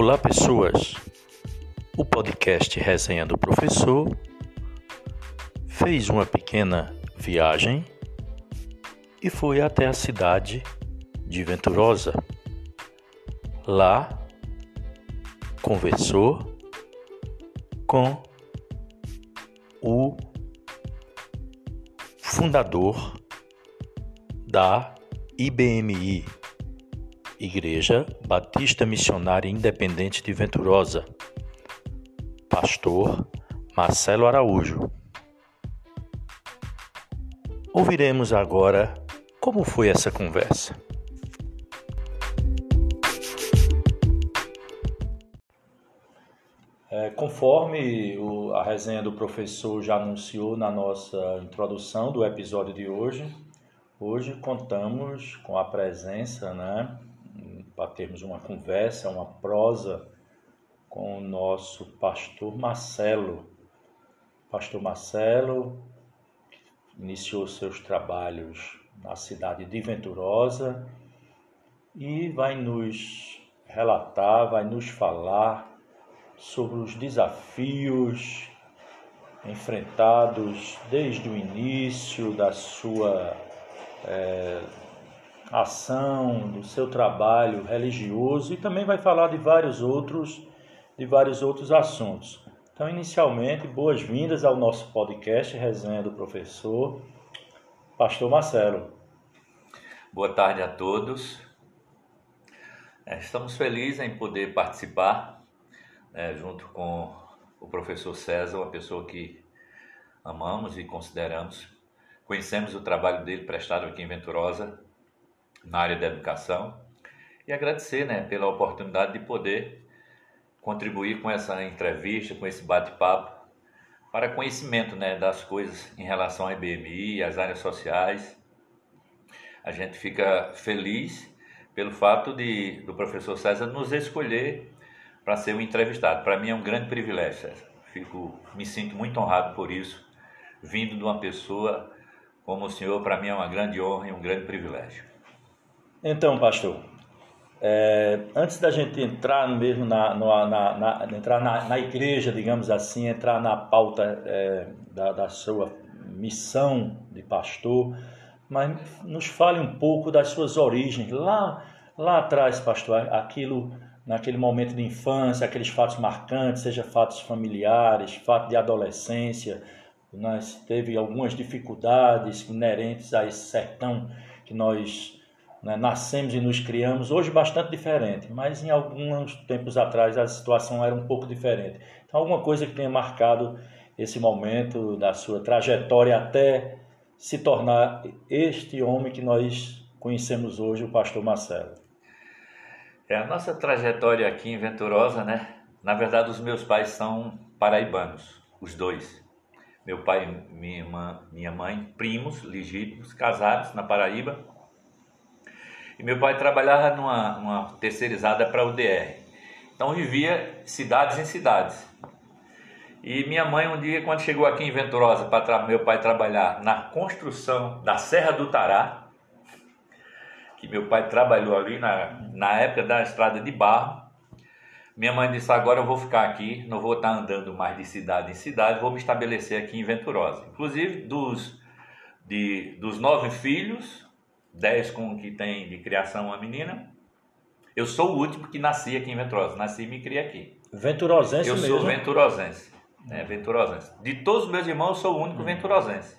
Olá, pessoas! O podcast Resenha do Professor fez uma pequena viagem e foi até a cidade de Venturosa. Lá conversou com o fundador da IBMI, Igreja Batista Missionária Independente de Venturosa, Pastor Marcelo Araújo. Ouviremos agora como foi essa conversa. É, conforme o, a resenha do professor já anunciou na nossa introdução do episódio de hoje, hoje contamos com a presença, né, para termos uma conversa, uma prosa com o nosso pastor Marcelo. Pastor Marcelo iniciou seus trabalhos na cidade de Venturosa e vai nos relatar, vai nos falar sobre os desafios enfrentados desde o início da sua é, ação, do seu trabalho religioso e também vai falar de vários outros, de vários outros assuntos. Então, inicialmente, boas-vindas ao nosso podcast Resenha do Professor, Pastor Marcelo. Boa tarde a todos. É, estamos felizes em poder participar é, junto com o professor César, uma pessoa que amamos e consideramos. Conhecemos o trabalho dele prestado aqui em Venturosa, na área da educação, e agradecer né, pela oportunidade de poder contribuir com essa entrevista, com esse bate-papo, para conhecimento né, das coisas em relação à IBMI, às áreas sociais. A gente fica feliz pelo fato de do professor César nos escolher para ser o entrevistado. Para mim é um grande privilégio, César. Fico, me sinto muito honrado por isso, vindo de uma pessoa como o senhor, para mim é uma grande honra e um grande privilégio. Então, pastor, é, antes da gente entrar mesmo na, na, na entrar na, na, igreja, digamos assim, entrar na pauta é, da, da, sua missão de pastor, mas nos fale um pouco das suas origens. Lá, lá atrás, pastor, aquilo naquele momento de infância, aqueles fatos marcantes, seja fatos familiares, fatos de adolescência, nós teve algumas dificuldades inerentes a esse sertão que nós né? Nascemos e nos criamos, hoje bastante diferente, mas em alguns tempos atrás a situação era um pouco diferente. Então, alguma coisa que tenha marcado esse momento da sua trajetória até se tornar este homem que nós conhecemos hoje, o pastor Marcelo. É a nossa trajetória aqui em Venturosa, né? Na verdade, os meus pais são paraibanos, os dois. Meu pai e minha, minha mãe, primos legítimos, casados na Paraíba e meu pai trabalhava numa, terceirizada para o DR. Então vivia cidades em cidades. E minha mãe um dia, quando chegou aqui em Venturosa para meu pai trabalhar na construção da Serra do Tará, que meu pai trabalhou ali na, na época da estrada de barro, minha mãe disse: Agora eu vou ficar aqui, não vou estar andando mais de cidade em cidade, vou me estabelecer aqui em Venturosa. Inclusive, dos, de, dos nove filhos, 10 com o que tem de criação a menina. Eu sou o último que nasci aqui em Venturosa, nasci e me criei aqui. Venturosense eu mesmo? Eu sou venturosense, né, venturosense. De todos os meus irmãos, eu sou o único hum. venturosense.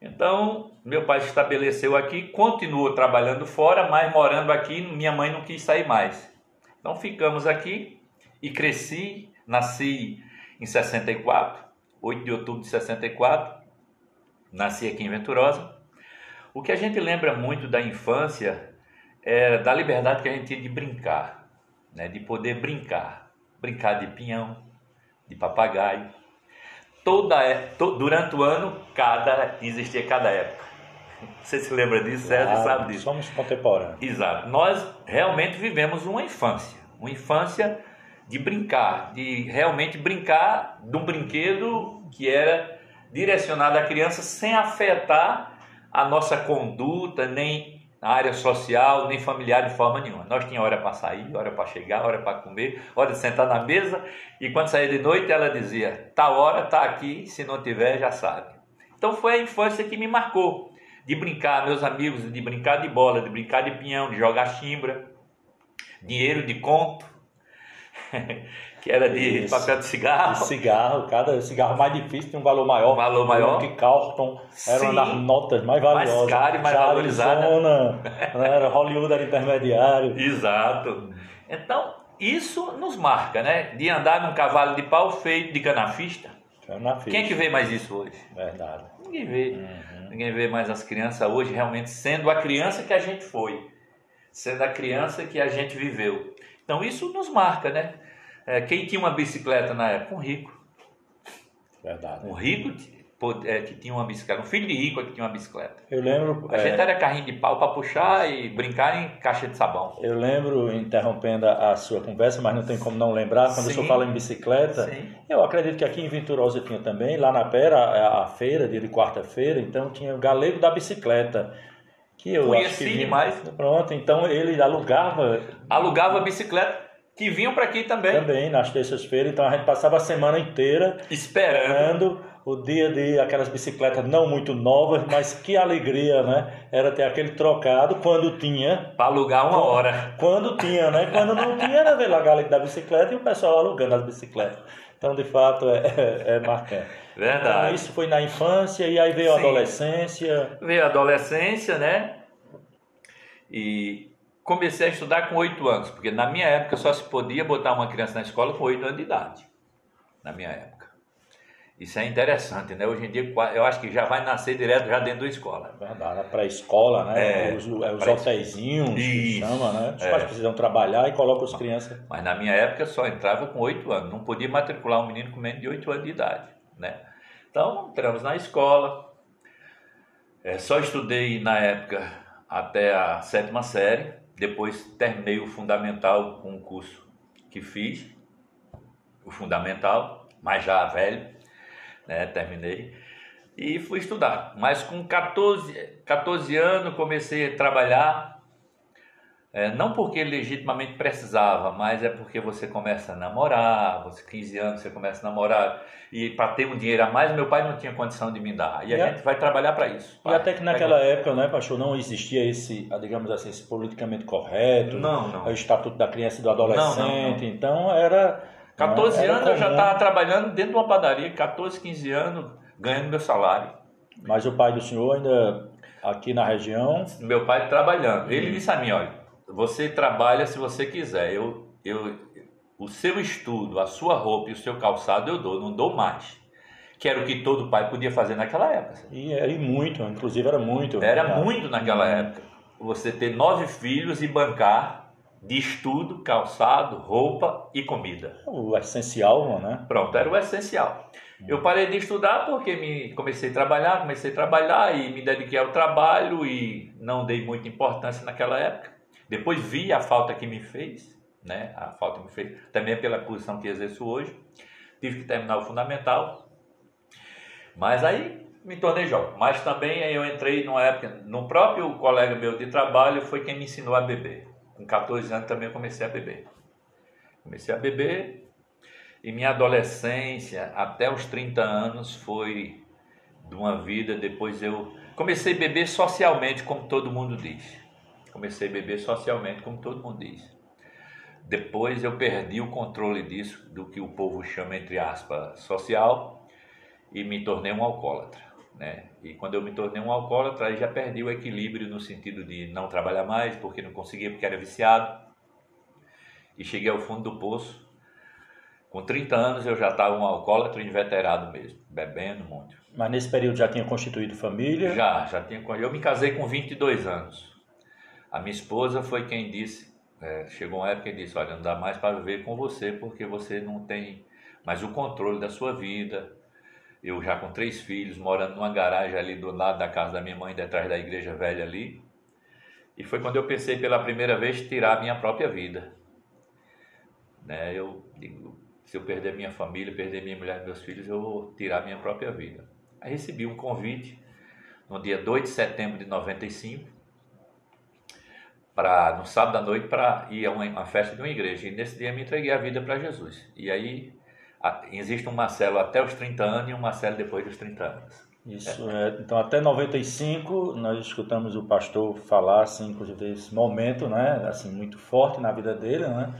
Então, meu pai se estabeleceu aqui, continuou trabalhando fora, mas morando aqui, minha mãe não quis sair mais. Então, ficamos aqui e cresci, nasci em 64, 8 de outubro de 64, nasci aqui em Venturosa. O que a gente lembra muito da infância é da liberdade que a gente tinha de brincar, né? de poder brincar. Brincar de pinhão, de papagaio. Toda, é, durante o ano, cada existia cada época. Você se lembra disso, César claro, sabe disso. Somos contemporâneos. Exato. Nós realmente vivemos uma infância. Uma infância de brincar, de realmente brincar de um brinquedo que era direcionado à criança sem afetar a nossa conduta, nem na área social, nem familiar de forma nenhuma. Nós tínhamos hora para sair, hora para chegar, hora para comer, hora de sentar na mesa, e quando saía de noite ela dizia: "Tá hora, tá aqui, se não tiver já sabe". Então foi a infância que me marcou, de brincar, meus amigos, de brincar de bola, de brincar de pinhão, de jogar chimbra, dinheiro de conto. que era de Isso. papel de cigarro. De cigarro, cada cigarro mais difícil tem um valor maior. Um valor maior. Que Carlton era uma das notas mais valiosas. Mais caro e mais valorizada. Arizona, né, era Hollywood era intermediário. Exato. Então, isso nos marca, né? De andar num cavalo de pau feito de canafista. canafista. Quem é que vê mais isso hoje? Verdade. Ninguém vê. Uhum. Ninguém vê mais as crianças hoje realmente sendo a criança que a gente foi. Sendo a criança que a gente viveu. Então isso nos marca, né? É, quem tinha uma bicicleta na época? Um rico. Verdade. Um rico é, que tinha uma bicicleta, um filho de rico que tinha uma bicicleta. Eu lembro. A é... gente era carrinho de pau para puxar e brincar em caixa de sabão. Eu lembro, interrompendo a sua conversa, mas não tem como não lembrar, quando Sim. o senhor fala em bicicleta, Sim. eu acredito que aqui em Venturosa tinha também, lá na Pera, a, a feira, dia de quarta-feira, então tinha o galego da bicicleta. Que eu Conheci acho que vinha... demais. Pronto, então ele alugava. Alugava bicicleta que vinham para aqui também. Também, nas terças-feiras. Então a gente passava a semana inteira esperando o dia de aquelas bicicletas não muito novas, mas que alegria, né? Era ter aquele trocado quando tinha. Para alugar uma quando, hora. Quando tinha, né? Quando não tinha, era ver a galera da bicicleta e o pessoal alugando as bicicletas. Então, de fato, é, é, é marcante. Verdade. Então, isso foi na infância e aí veio Sim. a adolescência. Veio a adolescência, né? E comecei a estudar com oito anos, porque na minha época só se podia botar uma criança na escola com oito anos de idade. Na minha época. Isso é interessante, né? Hoje em dia eu acho que já vai nascer direto já dentro da escola. Verdade, a pré-escola, né? É, os os hotéisinhos, que chama, né? Os é. pais precisam trabalhar e colocam as crianças. Mas na minha época só entrava com oito anos. Não podia matricular um menino com menos de oito anos de idade, né? Então, entramos na escola. É, só estudei na época até a sétima série depois terminei o fundamental com um curso que fiz, o fundamental, mas já velho, né? terminei, e fui estudar. Mas com 14, 14 anos comecei a trabalhar é, não porque legitimamente precisava, mas é porque você começa a namorar, você 15 anos você começa a namorar e para ter um dinheiro a mais, meu pai não tinha condição de me dar. E, e a, a gente vai trabalhar para isso. E até que naquela época, né, pastor, não existia esse, digamos assim, esse politicamente correto, não, não. o estatuto da criança e do adolescente, não, não, então era 14 era anos comum. eu já estava trabalhando dentro de uma padaria, 14, 15 anos, ganhando meu salário. Mas o pai do senhor ainda aqui na região? Meu pai trabalhando. Ele disse a mim, olha, você trabalha se você quiser. Eu, eu, o seu estudo, a sua roupa e o seu calçado eu dou, não dou mais. Que era o que todo pai podia fazer naquela época. E, e muito, inclusive era muito. Era muito naquela época. Você ter nove filhos e bancar de estudo, calçado, roupa e comida. O essencial, né? Pronto, era o essencial. Eu parei de estudar porque me comecei a trabalhar, comecei a trabalhar e me dediquei ao trabalho e não dei muita importância naquela época. Depois vi a falta que me fez, né? A falta que me fez, também pela posição que exerço hoje. Tive que terminar o fundamental. Mas aí me tornei jovem. Mas também eu entrei numa época, no próprio colega meu de trabalho foi quem me ensinou a beber. Com 14 anos também eu comecei a beber. Comecei a beber e minha adolescência até os 30 anos foi de uma vida, depois eu comecei a beber socialmente, como todo mundo diz comecei a beber socialmente, como todo mundo diz. Depois eu perdi o controle disso, do que o povo chama, entre aspas, social, e me tornei um alcoólatra. Né? E quando eu me tornei um alcoólatra, aí já perdi o equilíbrio no sentido de não trabalhar mais, porque não conseguia, porque era viciado. E cheguei ao fundo do poço. Com 30 anos eu já estava um alcoólatra inveterado mesmo, bebendo muito. Mas nesse período já tinha constituído família? Já, já tinha. Eu me casei com 22 anos. A minha esposa foi quem disse, é, chegou uma época que disse, olha, não dá mais para viver com você porque você não tem mais o controle da sua vida. Eu já com três filhos, morando numa garagem ali do lado da casa da minha mãe, detrás da igreja velha ali. E foi quando eu pensei pela primeira vez tirar a minha própria vida. Né? Eu digo, se eu perder minha família, perder minha mulher e meus filhos, eu vou tirar minha própria vida. Aí recebi um convite no dia 2 de setembro de 95 para no sábado à noite para ir a uma, uma, festa de uma igreja. E nesse dia me entreguei a vida para Jesus. E aí a, existe um Marcelo até os 30 anos e um Marcelo depois dos 30 anos. Isso, é. é, então até 95 nós escutamos o pastor falar assim, inclusive esse momento, né, assim muito forte na vida dele, né,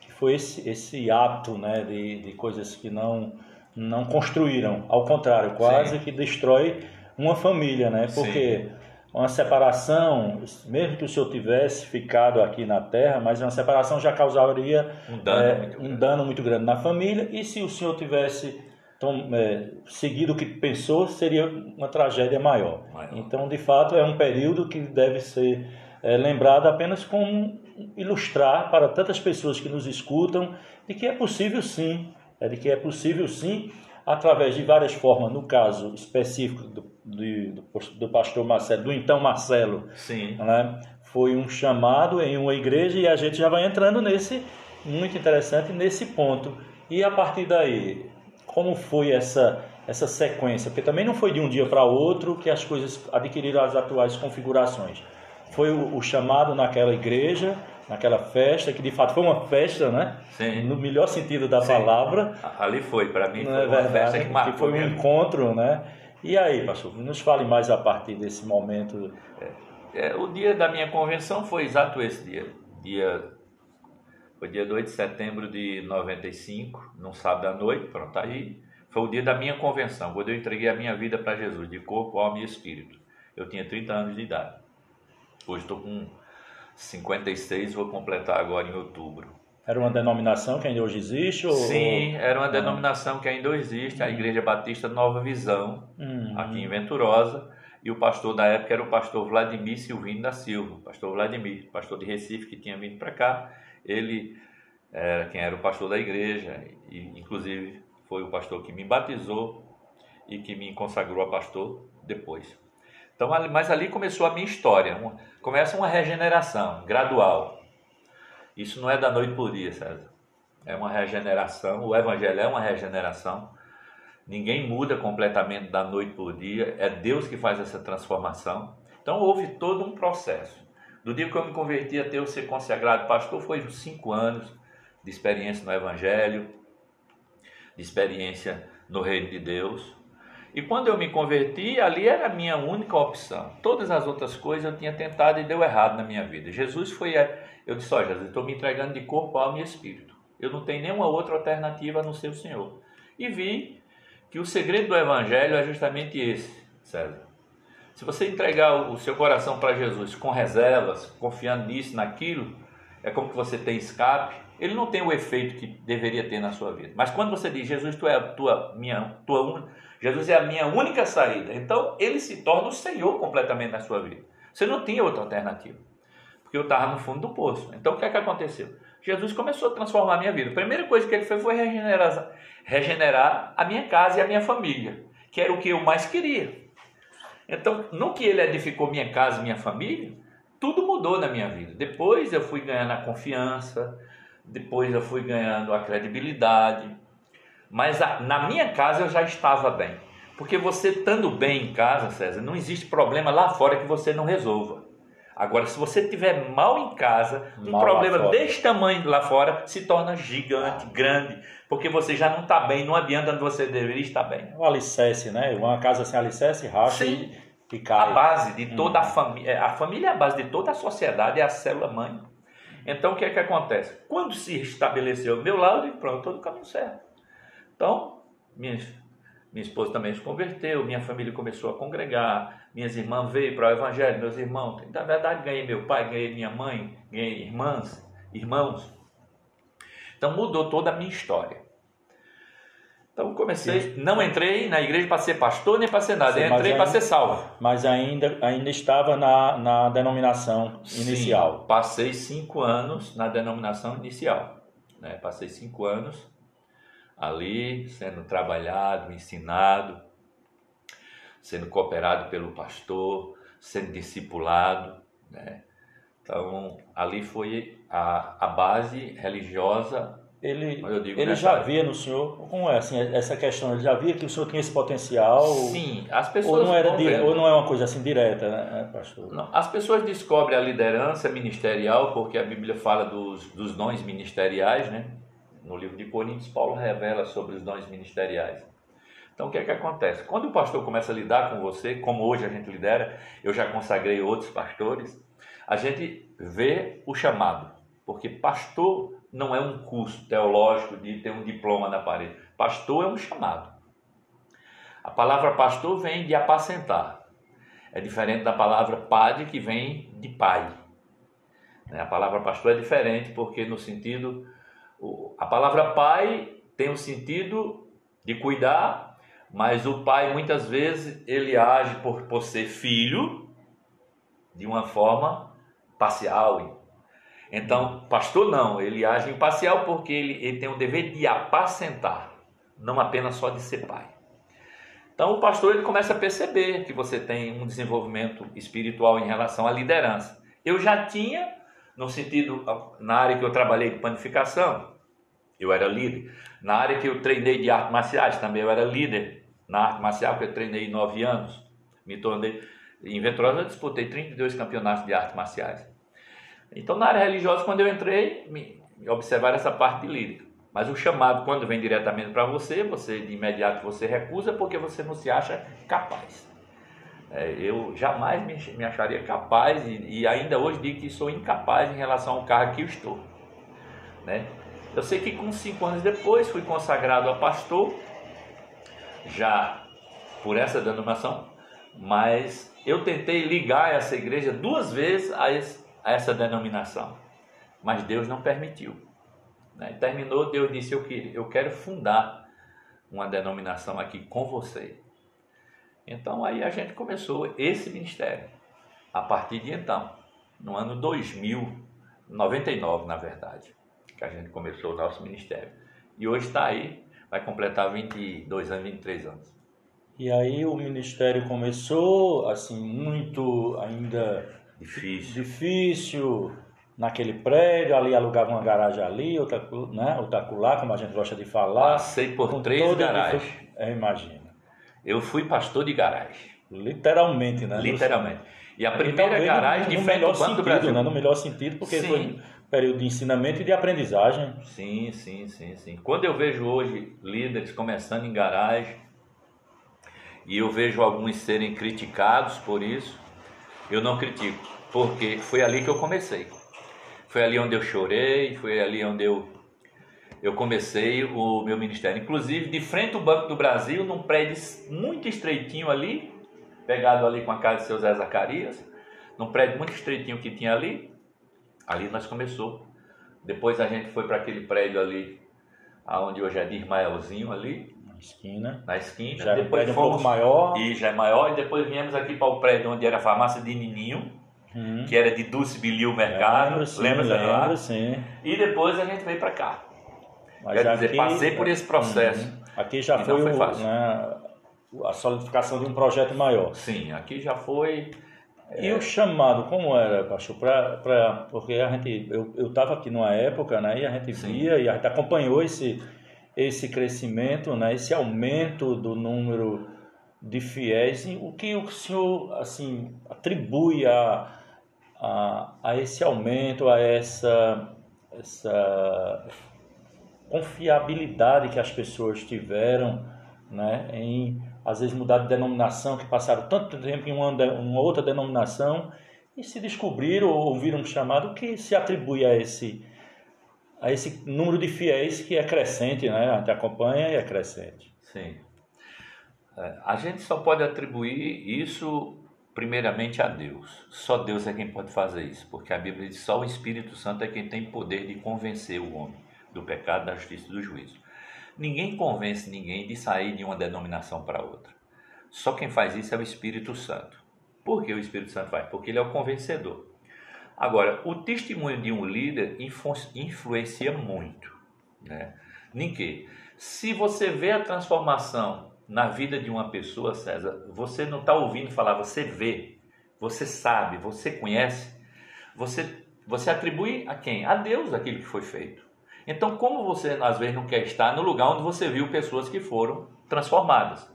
que foi esse esse ato, né, de, de coisas que não não construíram, ao contrário, quase Sim. que destrói uma família, né, porque Sim uma separação, mesmo que o senhor tivesse ficado aqui na Terra, mas uma separação já causaria um dano, é, muito, um grande. dano muito grande na família, e se o senhor tivesse tom, é, seguido o que pensou, seria uma tragédia maior. maior. Então, de fato, é um período que deve ser é, lembrado apenas como ilustrar para tantas pessoas que nos escutam de que é possível sim, é de que é possível sim através de várias formas, no caso específico do, do, do pastor Marcelo, do então Marcelo, Sim. Né, foi um chamado em uma igreja e a gente já vai entrando nesse, muito interessante, nesse ponto. E a partir daí, como foi essa, essa sequência? Porque também não foi de um dia para outro que as coisas adquiriram as atuais configurações. Foi o, o chamado naquela igreja, naquela festa, que de fato foi uma festa, né? Sim. No melhor sentido da Sim. palavra. Ali foi, para mim, foi é uma verdade, festa que marcou. Que foi um encontro, né? E aí, pastor, nos fale mais a partir desse momento. É, é, o dia da minha convenção foi exato esse dia. dia foi dia 2 de setembro de 95, num sábado à noite, pronto, aí foi o dia da minha convenção, quando eu entreguei a minha vida para Jesus, de corpo, alma e espírito. Eu tinha 30 anos de idade. Hoje estou com 56, vou completar agora em outubro. Era uma denominação que ainda hoje existe? Ou... Sim, era uma denominação que ainda existe, a Igreja Batista Nova Visão, uhum. aqui em Venturosa. E o pastor da época era o pastor Vladimir Silvino da Silva, pastor Vladimir, pastor de Recife que tinha vindo para cá. Ele era quem era o pastor da igreja, e inclusive foi o pastor que me batizou e que me consagrou a pastor depois. Então, mas ali começou a minha história. Começa uma regeneração gradual. Isso não é da noite por dia, César. É uma regeneração. O Evangelho é uma regeneração. Ninguém muda completamente da noite por dia. É Deus que faz essa transformação. Então houve todo um processo. Do dia que eu me converti até eu ser consagrado pastor, foi cinco anos de experiência no Evangelho, de experiência no Reino de Deus. E quando eu me converti, ali era a minha única opção. Todas as outras coisas eu tinha tentado e deu errado na minha vida. Jesus foi. Eu disse: Ó, oh, Jesus, estou me entregando de corpo, alma e espírito. Eu não tenho nenhuma outra alternativa a não ser o Senhor. E vi que o segredo do Evangelho é justamente esse, César. Se você entregar o seu coração para Jesus com reservas, confiando nisso, naquilo, é como que você tem escape. Ele não tem o efeito que deveria ter na sua vida. Mas quando você diz, Jesus, tu é a tua, minha, tua, Jesus é a minha única saída. Então ele se torna o Senhor completamente na sua vida. Você não tinha outra alternativa. Porque eu estava no fundo do poço. Então o que é que aconteceu? Jesus começou a transformar a minha vida. A primeira coisa que ele fez foi regenerar, regenerar a minha casa e a minha família, que era o que eu mais queria. Então, no que ele edificou minha casa e minha família, tudo mudou na minha vida. Depois eu fui ganhando a confiança, depois eu fui ganhando a credibilidade, mas a, na minha casa eu já estava bem. Porque você estando bem em casa, César, não existe problema lá fora que você não resolva. Agora, se você tiver mal em casa, um mal problema desse tamanho lá fora se torna gigante, grande, porque você já não está bem, não adianta onde você deveria estar bem. O alicerce, né? Uma casa sem alicerce racha Sim. e, e cai. A base de toda hum. a família, é, a família é a base de toda a sociedade, é a célula mãe. Então, o que é que acontece? Quando se estabeleceu o meu lado, pronto, todo o caminho certo. Então, minha, minha esposa também se converteu, minha família começou a congregar, minhas irmãs veio para o Evangelho, meus irmãos. Na verdade, ganhei meu pai, ganhei minha mãe, ganhei irmãs, irmãos. Então, mudou toda a minha história. Então comecei, Sim. não entrei na igreja para ser pastor nem para ser nada, Sim, entrei para ser salvo. Mas ainda, ainda estava na, na denominação inicial. Sim, passei cinco anos na denominação inicial. Né? Passei cinco anos ali, sendo trabalhado, ensinado, sendo cooperado pelo pastor, sendo discipulado. Né? Então, ali foi a, a base religiosa ele, ele já via no senhor, como é assim, essa questão, ele já via que o senhor tinha esse potencial? Sim, as pessoas ou não, era dire, ou não é uma coisa assim direta, né, pastor? Não, as pessoas descobrem a liderança ministerial, porque a Bíblia fala dos, dos dons ministeriais, né? No livro de Coríntios, Paulo revela sobre os dons ministeriais. Então, o que é que acontece? Quando o pastor começa a lidar com você, como hoje a gente lidera, eu já consagrei outros pastores, a gente vê o chamado, porque pastor não é um curso teológico de ter um diploma na parede. Pastor é um chamado. A palavra pastor vem de apacentar. É diferente da palavra padre que vem de pai. A palavra pastor é diferente porque no sentido a palavra pai tem o sentido de cuidar, mas o pai muitas vezes ele age por, por ser filho de uma forma parcial, então, pastor não, ele age imparcial porque ele, ele tem o dever de apacentar, não apenas só de ser pai. Então, o pastor ele começa a perceber que você tem um desenvolvimento espiritual em relação à liderança. Eu já tinha, no sentido, na área que eu trabalhei de panificação, eu era líder. Na área que eu treinei de artes marciais, também eu era líder na arte marcial, que eu treinei nove anos. Me tornei. Em eu disputei 32 campeonatos de artes marciais. Então, na área religiosa, quando eu entrei, me, me observaram essa parte de lírica. Mas o chamado, quando vem diretamente para você, você de imediato você recusa porque você não se acha capaz. É, eu jamais me, me acharia capaz e, e, ainda hoje digo que sou incapaz em relação ao cargo que eu estou. Né? Eu sei que com cinco anos depois fui consagrado a pastor, já por essa denominação, mas eu tentei ligar essa igreja duas vezes a esse a essa denominação. Mas Deus não permitiu. Né? Terminou, Deus disse: eu, quero, eu quero fundar uma denominação aqui com você. Então aí a gente começou esse ministério. A partir de então, no ano 2000, 99 na verdade, que a gente começou o nosso ministério. E hoje está aí, vai completar 22 anos, 23 anos. E aí o ministério começou assim muito ainda Difícil. Difícil naquele prédio, ali alugava uma garagem ali, outra, né, outra lá, como a gente gosta de falar. Passei por três garagens. É, imagina. Eu fui pastor de garagem. Literalmente, né? Literalmente. E a primeira e garagem de frente ao Banco do Brasil. Né? No melhor sentido, porque sim. foi período de ensinamento e de aprendizagem. Sim, sim, sim, sim. Quando eu vejo hoje líderes começando em garagem, e eu vejo alguns serem criticados por isso, eu não critico, porque foi ali que eu comecei. Foi ali onde eu chorei, foi ali onde eu, eu comecei o meu ministério. Inclusive, de frente ao Banco do Brasil, num prédio muito estreitinho ali, pegado ali com a casa de seu Zé Zacarias, num prédio muito estreitinho que tinha ali, ali nós começou. Depois a gente foi para aquele prédio ali, aonde hoje é de Ismaelzinho ali, esquina. Na esquina. Já depois um pouco maior. E já é maior. E depois viemos aqui para o prédio onde era a farmácia de Nininho, hum. que era de Dulce Bilio Mercado. Lembro, sim, Lembra lembro, sim. E depois a gente veio para cá. Mas Quer dizer, passei por esse processo. Hum. Aqui já foi, foi o, né, a solidificação de um projeto maior. Sim, aqui já foi. E o chamado, como era, pastor? Pra, pra, porque a gente, eu estava aqui numa época, né, e a gente Sim. via e a gente acompanhou esse, esse crescimento, né, esse aumento do número de fiéis, o que o senhor assim atribui a, a, a esse aumento, a essa, essa confiabilidade que as pessoas tiveram né, em às vezes mudar de denominação, que passaram tanto tempo em uma, uma outra denominação e se descobriram ou ouviram um chamado que se atribui a esse a esse número de fiéis que é crescente, né? Gente acompanha e é crescente. Sim. É, a gente só pode atribuir isso primeiramente a Deus. Só Deus é quem pode fazer isso, porque a Bíblia diz só o Espírito Santo é quem tem poder de convencer o homem do pecado, da justiça e do juízo. Ninguém convence ninguém de sair de uma denominação para outra. Só quem faz isso é o Espírito Santo. Por que o Espírito Santo faz? Porque ele é o convencedor. Agora, o testemunho de um líder influencia muito. Né? Que? Se você vê a transformação na vida de uma pessoa, César, você não está ouvindo falar, você vê, você sabe, você conhece, você, você atribui a quem? A Deus aquilo que foi feito. Então, como você às vezes não quer estar no lugar onde você viu pessoas que foram transformadas?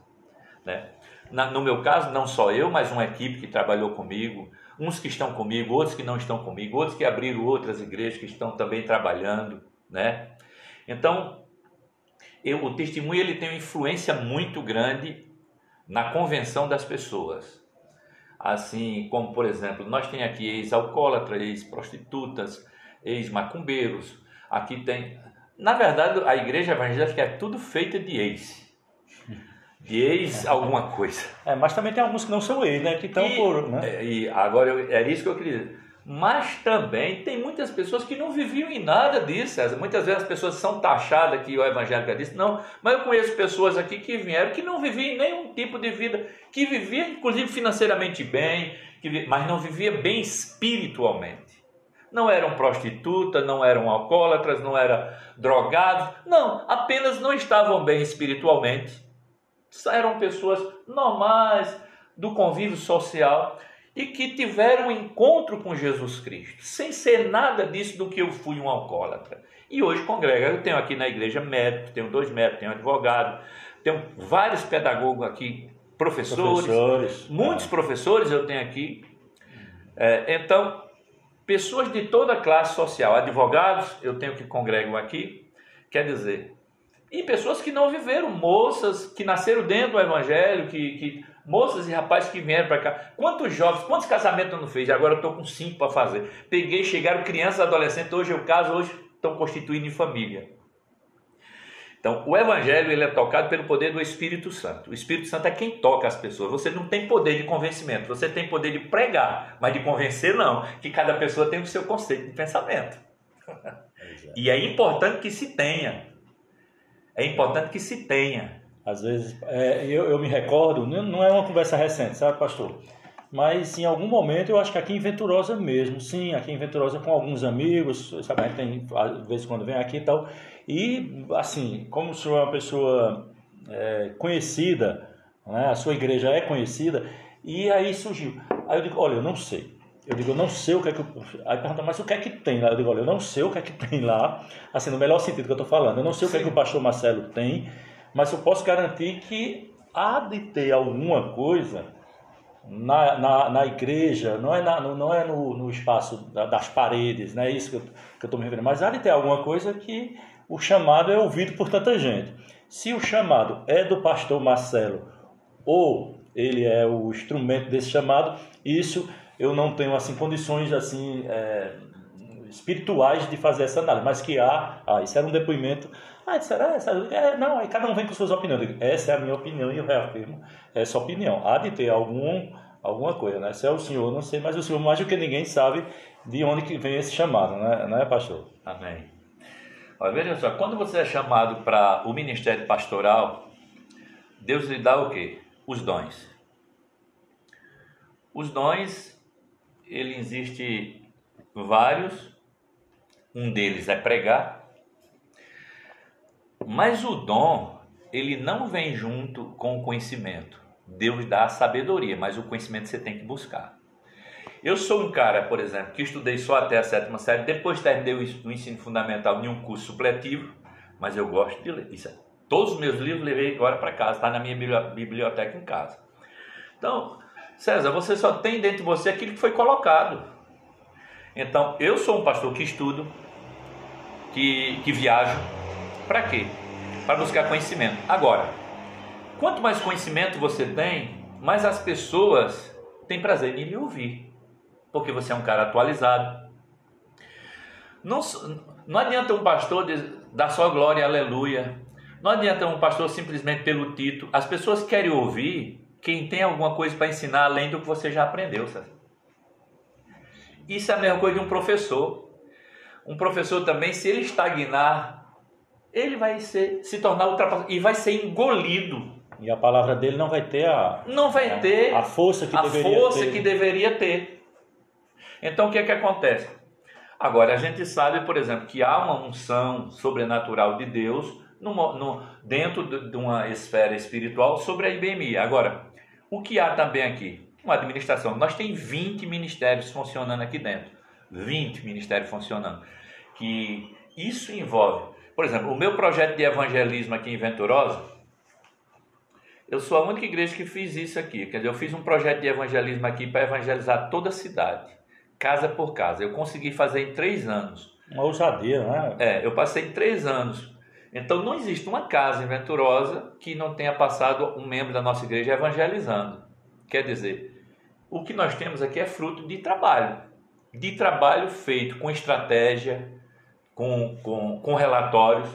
Né? Na, no meu caso, não só eu, mas uma equipe que trabalhou comigo, uns que estão comigo, outros que não estão comigo, outros que abriram outras igrejas que estão também trabalhando, né? Então, eu, o testemunho ele tem uma influência muito grande na convenção das pessoas. Assim como, por exemplo, nós tem aqui ex-alcoólatras, ex-prostitutas, ex-macumbeiros. Aqui tem. Na verdade, a igreja evangélica é tudo feita de ex. De ex alguma coisa. É, mas também tem alguns que não são ex, né? Que estão por. Né? É, e agora, eu, é isso que eu queria dizer mas também tem muitas pessoas que não viviam em nada disso. Muitas vezes as pessoas são taxadas que o evangélico é disso. Não, mas eu conheço pessoas aqui que vieram que não viviam em nenhum tipo de vida, que viviam inclusive financeiramente bem, que, mas não vivia bem espiritualmente. Não eram prostitutas, não eram alcoólatras, não eram drogados, não, apenas não estavam bem espiritualmente. Eram pessoas normais, do convívio social e que tiveram um encontro com Jesus Cristo, sem ser nada disso do que eu fui um alcoólatra. E hoje congrega. Eu tenho aqui na igreja médico, tenho dois médicos, tenho advogado, tenho vários pedagogos aqui, professores, professores muitos é. professores eu tenho aqui. É, então, pessoas de toda classe social, advogados, eu tenho que congregam aqui, quer dizer, e pessoas que não viveram, moças que nasceram dentro do evangelho, que, que moças e rapazes que vieram para cá. Quantos jovens, quantos casamentos eu não fiz? Agora eu estou com cinco para fazer. Peguei, chegaram crianças, adolescentes, hoje eu caso, hoje estão constituindo família. Então, o evangelho ele é tocado pelo poder do Espírito Santo. O Espírito Santo é quem toca as pessoas. Você não tem poder de convencimento, você tem poder de pregar, mas de convencer não, que cada pessoa tem o seu conceito de pensamento. E é importante que se tenha. É importante que se tenha. Às vezes, é, eu, eu me recordo, não é uma conversa recente, sabe, pastor? Mas em algum momento eu acho que aqui em Venturosa mesmo, sim, aqui em Venturosa com alguns amigos, sabe, a gente tem, às vezes quando vem aqui e tal. E assim, como o senhor é uma pessoa é, conhecida, né, a sua igreja é conhecida, e aí surgiu. Aí eu digo, olha, eu não sei. Eu digo, eu não sei o que é que. Aí pergunta, mas o que é que tem lá? Eu digo, olha, eu não sei o que é que tem lá, assim, no melhor sentido que eu estou falando. Eu não sei Sim. o que é que o pastor Marcelo tem, mas eu posso garantir que há de ter alguma coisa na, na, na igreja, não é, na, não é no, no espaço da, das paredes, não é isso que eu estou me referindo, mas há de ter alguma coisa que o chamado é ouvido por tanta gente. Se o chamado é do pastor Marcelo ou ele é o instrumento desse chamado, isso eu não tenho assim condições assim é, espirituais de fazer essa análise, mas que há, ah, isso era um depoimento ah, será? É, não, aí cada um vem com suas opiniões. essa é a minha opinião e eu reafirmo essa opinião. Há de ter algum, alguma coisa, né? Se é o senhor, não sei, mas o senhor mais do que ninguém sabe de onde que vem esse chamado, né, né pastor? Amém. Olha, veja só, quando você é chamado para o ministério pastoral, Deus lhe dá o quê? Os dons. Os dons, ele existe vários. Um deles é pregar, mas o dom, ele não vem junto com o conhecimento. Deus dá a sabedoria, mas o conhecimento você tem que buscar. Eu sou um cara, por exemplo, que estudei só até a sétima série, depois terminei o ensino fundamental em um curso supletivo, mas eu gosto de ler. Isso, é, todos os meus livros levei agora para casa, está na minha biblioteca em casa. Então, César, você só tem dentro de você aquilo que foi colocado. Então, eu sou um pastor que estudo, que, que viajo, para quê? Para buscar conhecimento. Agora, quanto mais conhecimento você tem, mais as pessoas têm prazer em lhe ouvir, porque você é um cara atualizado. Não, não adianta um pastor dar só glória, aleluia. Não adianta um pastor simplesmente pelo título. As pessoas querem ouvir quem tem alguma coisa para ensinar além do que você já aprendeu. Sabe? Isso é a mesma coisa de um professor. Um professor também, se ele estagnar ele vai ser, se tornar ultrapassado e vai ser engolido. E a palavra dele não vai ter a não vai a, ter a força que a deveria força ter. que deveria ter. Então o que é que acontece? Agora a gente sabe, por exemplo, que há uma unção sobrenatural de Deus no, no, dentro de uma esfera espiritual sobre a IBMI. Agora, o que há também aqui? Uma administração. Nós temos 20 ministérios funcionando aqui dentro. 20 ministérios funcionando. Que isso envolve, por exemplo, o meu projeto de evangelismo aqui em Venturosa, eu sou a única igreja que fiz isso aqui. Quer dizer, eu fiz um projeto de evangelismo aqui para evangelizar toda a cidade, casa por casa. Eu consegui fazer em três anos. Uma ousadia, né? É, eu passei três anos. Então não existe uma casa em Venturosa que não tenha passado um membro da nossa igreja evangelizando. Quer dizer, o que nós temos aqui é fruto de trabalho. De trabalho feito com estratégia, com, com, com relatórios.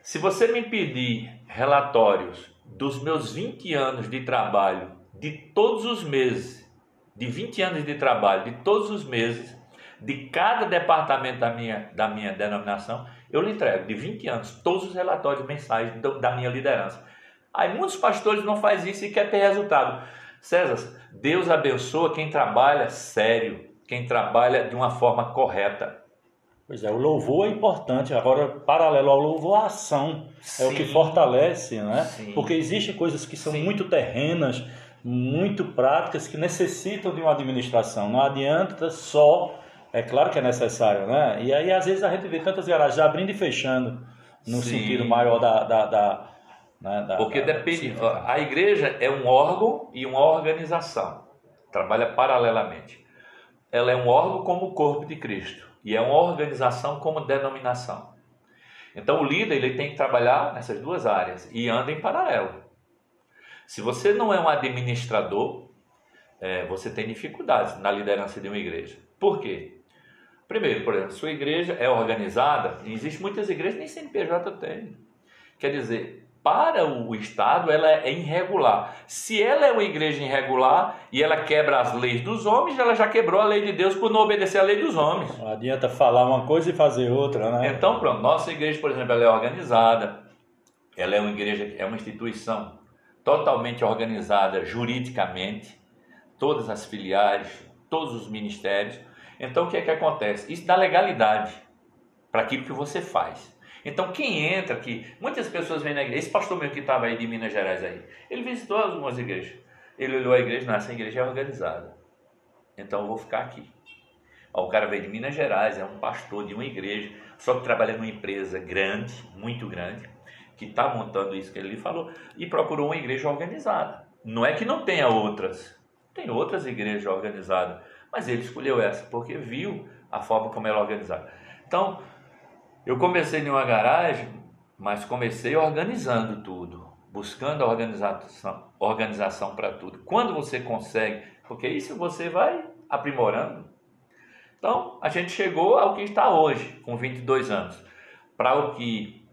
Se você me pedir relatórios dos meus 20 anos de trabalho, de todos os meses, de 20 anos de trabalho, de todos os meses, de cada departamento da minha, da minha denominação, eu lhe entrego de 20 anos todos os relatórios mensais do, da minha liderança. Aí muitos pastores não fazem isso e quer ter resultado. César, Deus abençoa quem trabalha sério, quem trabalha de uma forma correta. Pois é, o louvor é importante. Agora, paralelo ao louvor, a ação Sim. é o que fortalece, né? Sim. Porque existem coisas que são Sim. muito terrenas, muito práticas, que necessitam de uma administração. Não adianta só, é claro que é necessário, né? E aí, às vezes, a gente vê tantas garagens abrindo e fechando, no sentido maior da, da, da né, da, Porque da, depende. A igreja é um órgão e uma organização. Trabalha paralelamente. Ela é um órgão como o corpo de Cristo e é uma organização como denominação. Então o líder ele tem que trabalhar nessas duas áreas e anda em paralelo. Se você não é um administrador, é, você tem dificuldades na liderança de uma igreja. Por quê? Primeiro, por exemplo, sua igreja é organizada, existem muitas igrejas nem CNPJ tem. Quer dizer, para o Estado ela é irregular. Se ela é uma igreja irregular e ela quebra as leis dos homens, ela já quebrou a lei de Deus por não obedecer a lei dos homens. Não adianta falar uma coisa e fazer outra, né? Então, pronto, nossa igreja, por exemplo, ela é organizada, ela é uma igreja, é uma instituição totalmente organizada juridicamente, todas as filiais, todos os ministérios. Então, o que é que acontece? Isso dá legalidade para aquilo que você faz. Então, quem entra aqui, muitas pessoas vêm na igreja. Esse pastor meu que estava aí de Minas Gerais aí, ele visitou algumas igrejas. Ele olhou a igreja, não, essa igreja é organizada. Então eu vou ficar aqui. Ó, o cara veio de Minas Gerais, é um pastor de uma igreja, só que trabalha numa empresa grande, muito grande, que está montando isso que ele falou, e procurou uma igreja organizada. Não é que não tenha outras, tem outras igrejas organizadas, mas ele escolheu essa porque viu a forma como ela é organizada. Então, eu comecei em uma garagem, mas comecei organizando tudo, buscando a organização, organização para tudo. Quando você consegue, porque isso você vai aprimorando. Então, a gente chegou ao que está hoje, com 22 anos. Para o que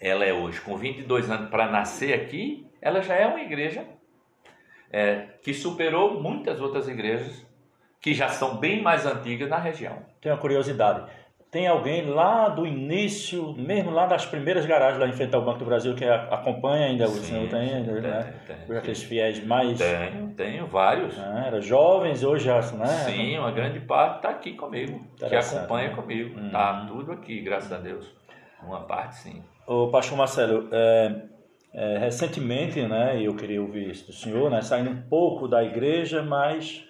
ela é hoje, com 22 anos, para nascer aqui, ela já é uma igreja é, que superou muitas outras igrejas que já são bem mais antigas na região. Tenho uma curiosidade tem alguém lá do início, mesmo lá das primeiras garagens lá em frente ao Banco do Brasil que acompanha ainda o senhor tem, ainda, tem, né? Tem, aqueles fiéis mais. Tenho, tenho vários. Ah, era jovens hoje já, né? Sim, uma grande parte está aqui comigo, que acompanha né? comigo. Está hum. tudo aqui, graças a Deus. Uma parte sim. O pastor Marcelo, é, é, recentemente, né, eu queria ouvir isso do senhor, né, saindo um pouco da igreja, mas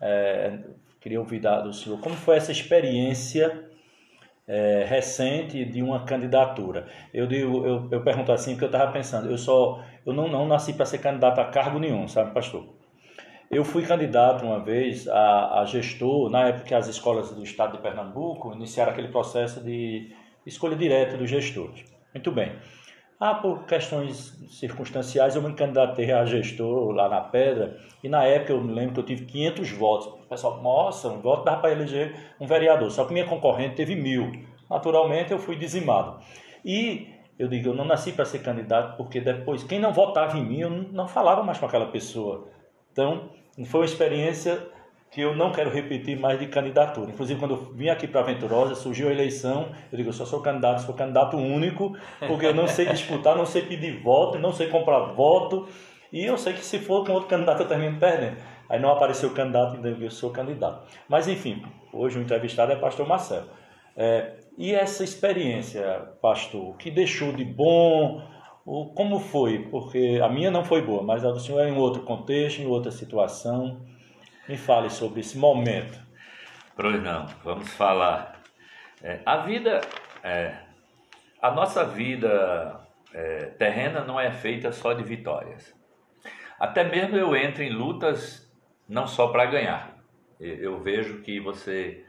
é, queria ouvir do senhor como foi essa experiência é, recente de uma candidatura. Eu, digo, eu, eu pergunto assim porque eu estava pensando, eu só eu não, não nasci para ser candidato a cargo nenhum, sabe, pastor? Eu fui candidato uma vez a, a, gestor, na época que as escolas do estado de Pernambuco iniciaram aquele processo de escolha direta dos gestores. Muito bem. Ah, por questões circunstanciais, eu me candidatei a gestor lá na Pedra, e na época eu me lembro que eu tive 500 votos. O pessoal, nossa, um voto dá para eleger um vereador, só que minha concorrente teve mil. Naturalmente, eu fui dizimado. E eu digo, eu não nasci para ser candidato, porque depois, quem não votava em mim, eu não falava mais com aquela pessoa. Então, foi uma experiência que eu não quero repetir mais de candidatura. Inclusive, quando eu vim aqui para Venturosa, surgiu a eleição, eu digo, eu só sou candidato, sou candidato único, porque eu não sei disputar, não sei pedir voto, não sei comprar voto, e eu sei que se for com outro candidato eu termino perdendo. Aí não apareceu o candidato, então eu sou candidato. Mas enfim, hoje o entrevistado é pastor Marcelo. É, e essa experiência, pastor, o que deixou de bom, como foi? Porque a minha não foi boa, mas a do senhor é em outro contexto, em outra situação. Me fale sobre esse momento. Pois não, vamos falar. É, a vida é, a nossa vida é, terrena não é feita só de vitórias. Até mesmo eu entro em lutas não só para ganhar. Eu vejo que você.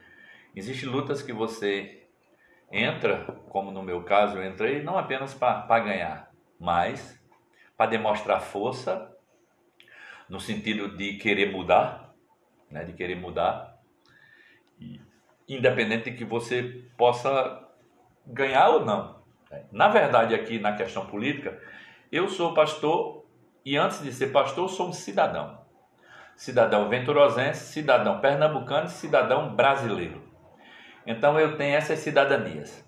Existem lutas que você entra, como no meu caso eu entrei, não apenas para ganhar, mas para demonstrar força, no sentido de querer mudar, né, de querer mudar, independente de que você possa ganhar ou não. Na verdade, aqui na questão política, eu sou pastor e antes de ser pastor, sou um cidadão. Cidadão venturosense, cidadão pernambucano e cidadão brasileiro. Então eu tenho essas cidadanias.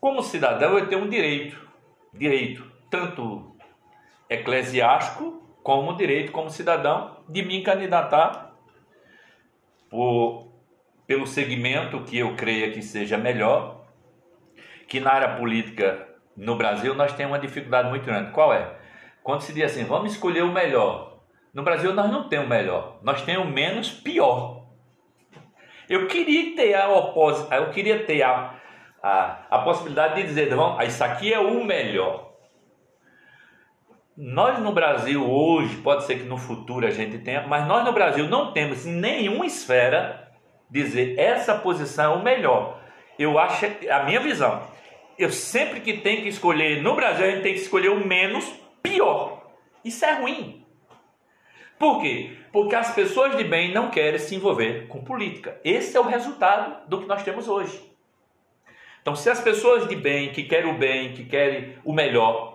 Como cidadão, eu tenho um direito, direito tanto eclesiástico como direito como cidadão de me candidatar por, pelo segmento que eu creia que seja melhor, que na área política no Brasil nós temos uma dificuldade muito grande. Qual é? Quando se diz assim, vamos escolher o melhor. No Brasil nós não temos o melhor, nós temos o menos pior. Eu queria ter a oposição, eu queria ter a, a, a possibilidade de dizer, vamos, isso aqui é o melhor. Nós no Brasil hoje, pode ser que no futuro a gente tenha, mas nós no Brasil não temos em nenhuma esfera dizer essa posição é o melhor. Eu acho, a minha visão, eu sempre que tenho que escolher, no Brasil a gente tem que escolher o menos pior. Isso é ruim. Por quê? Porque as pessoas de bem não querem se envolver com política. Esse é o resultado do que nós temos hoje. Então, se as pessoas de bem, que querem o bem, que querem o melhor,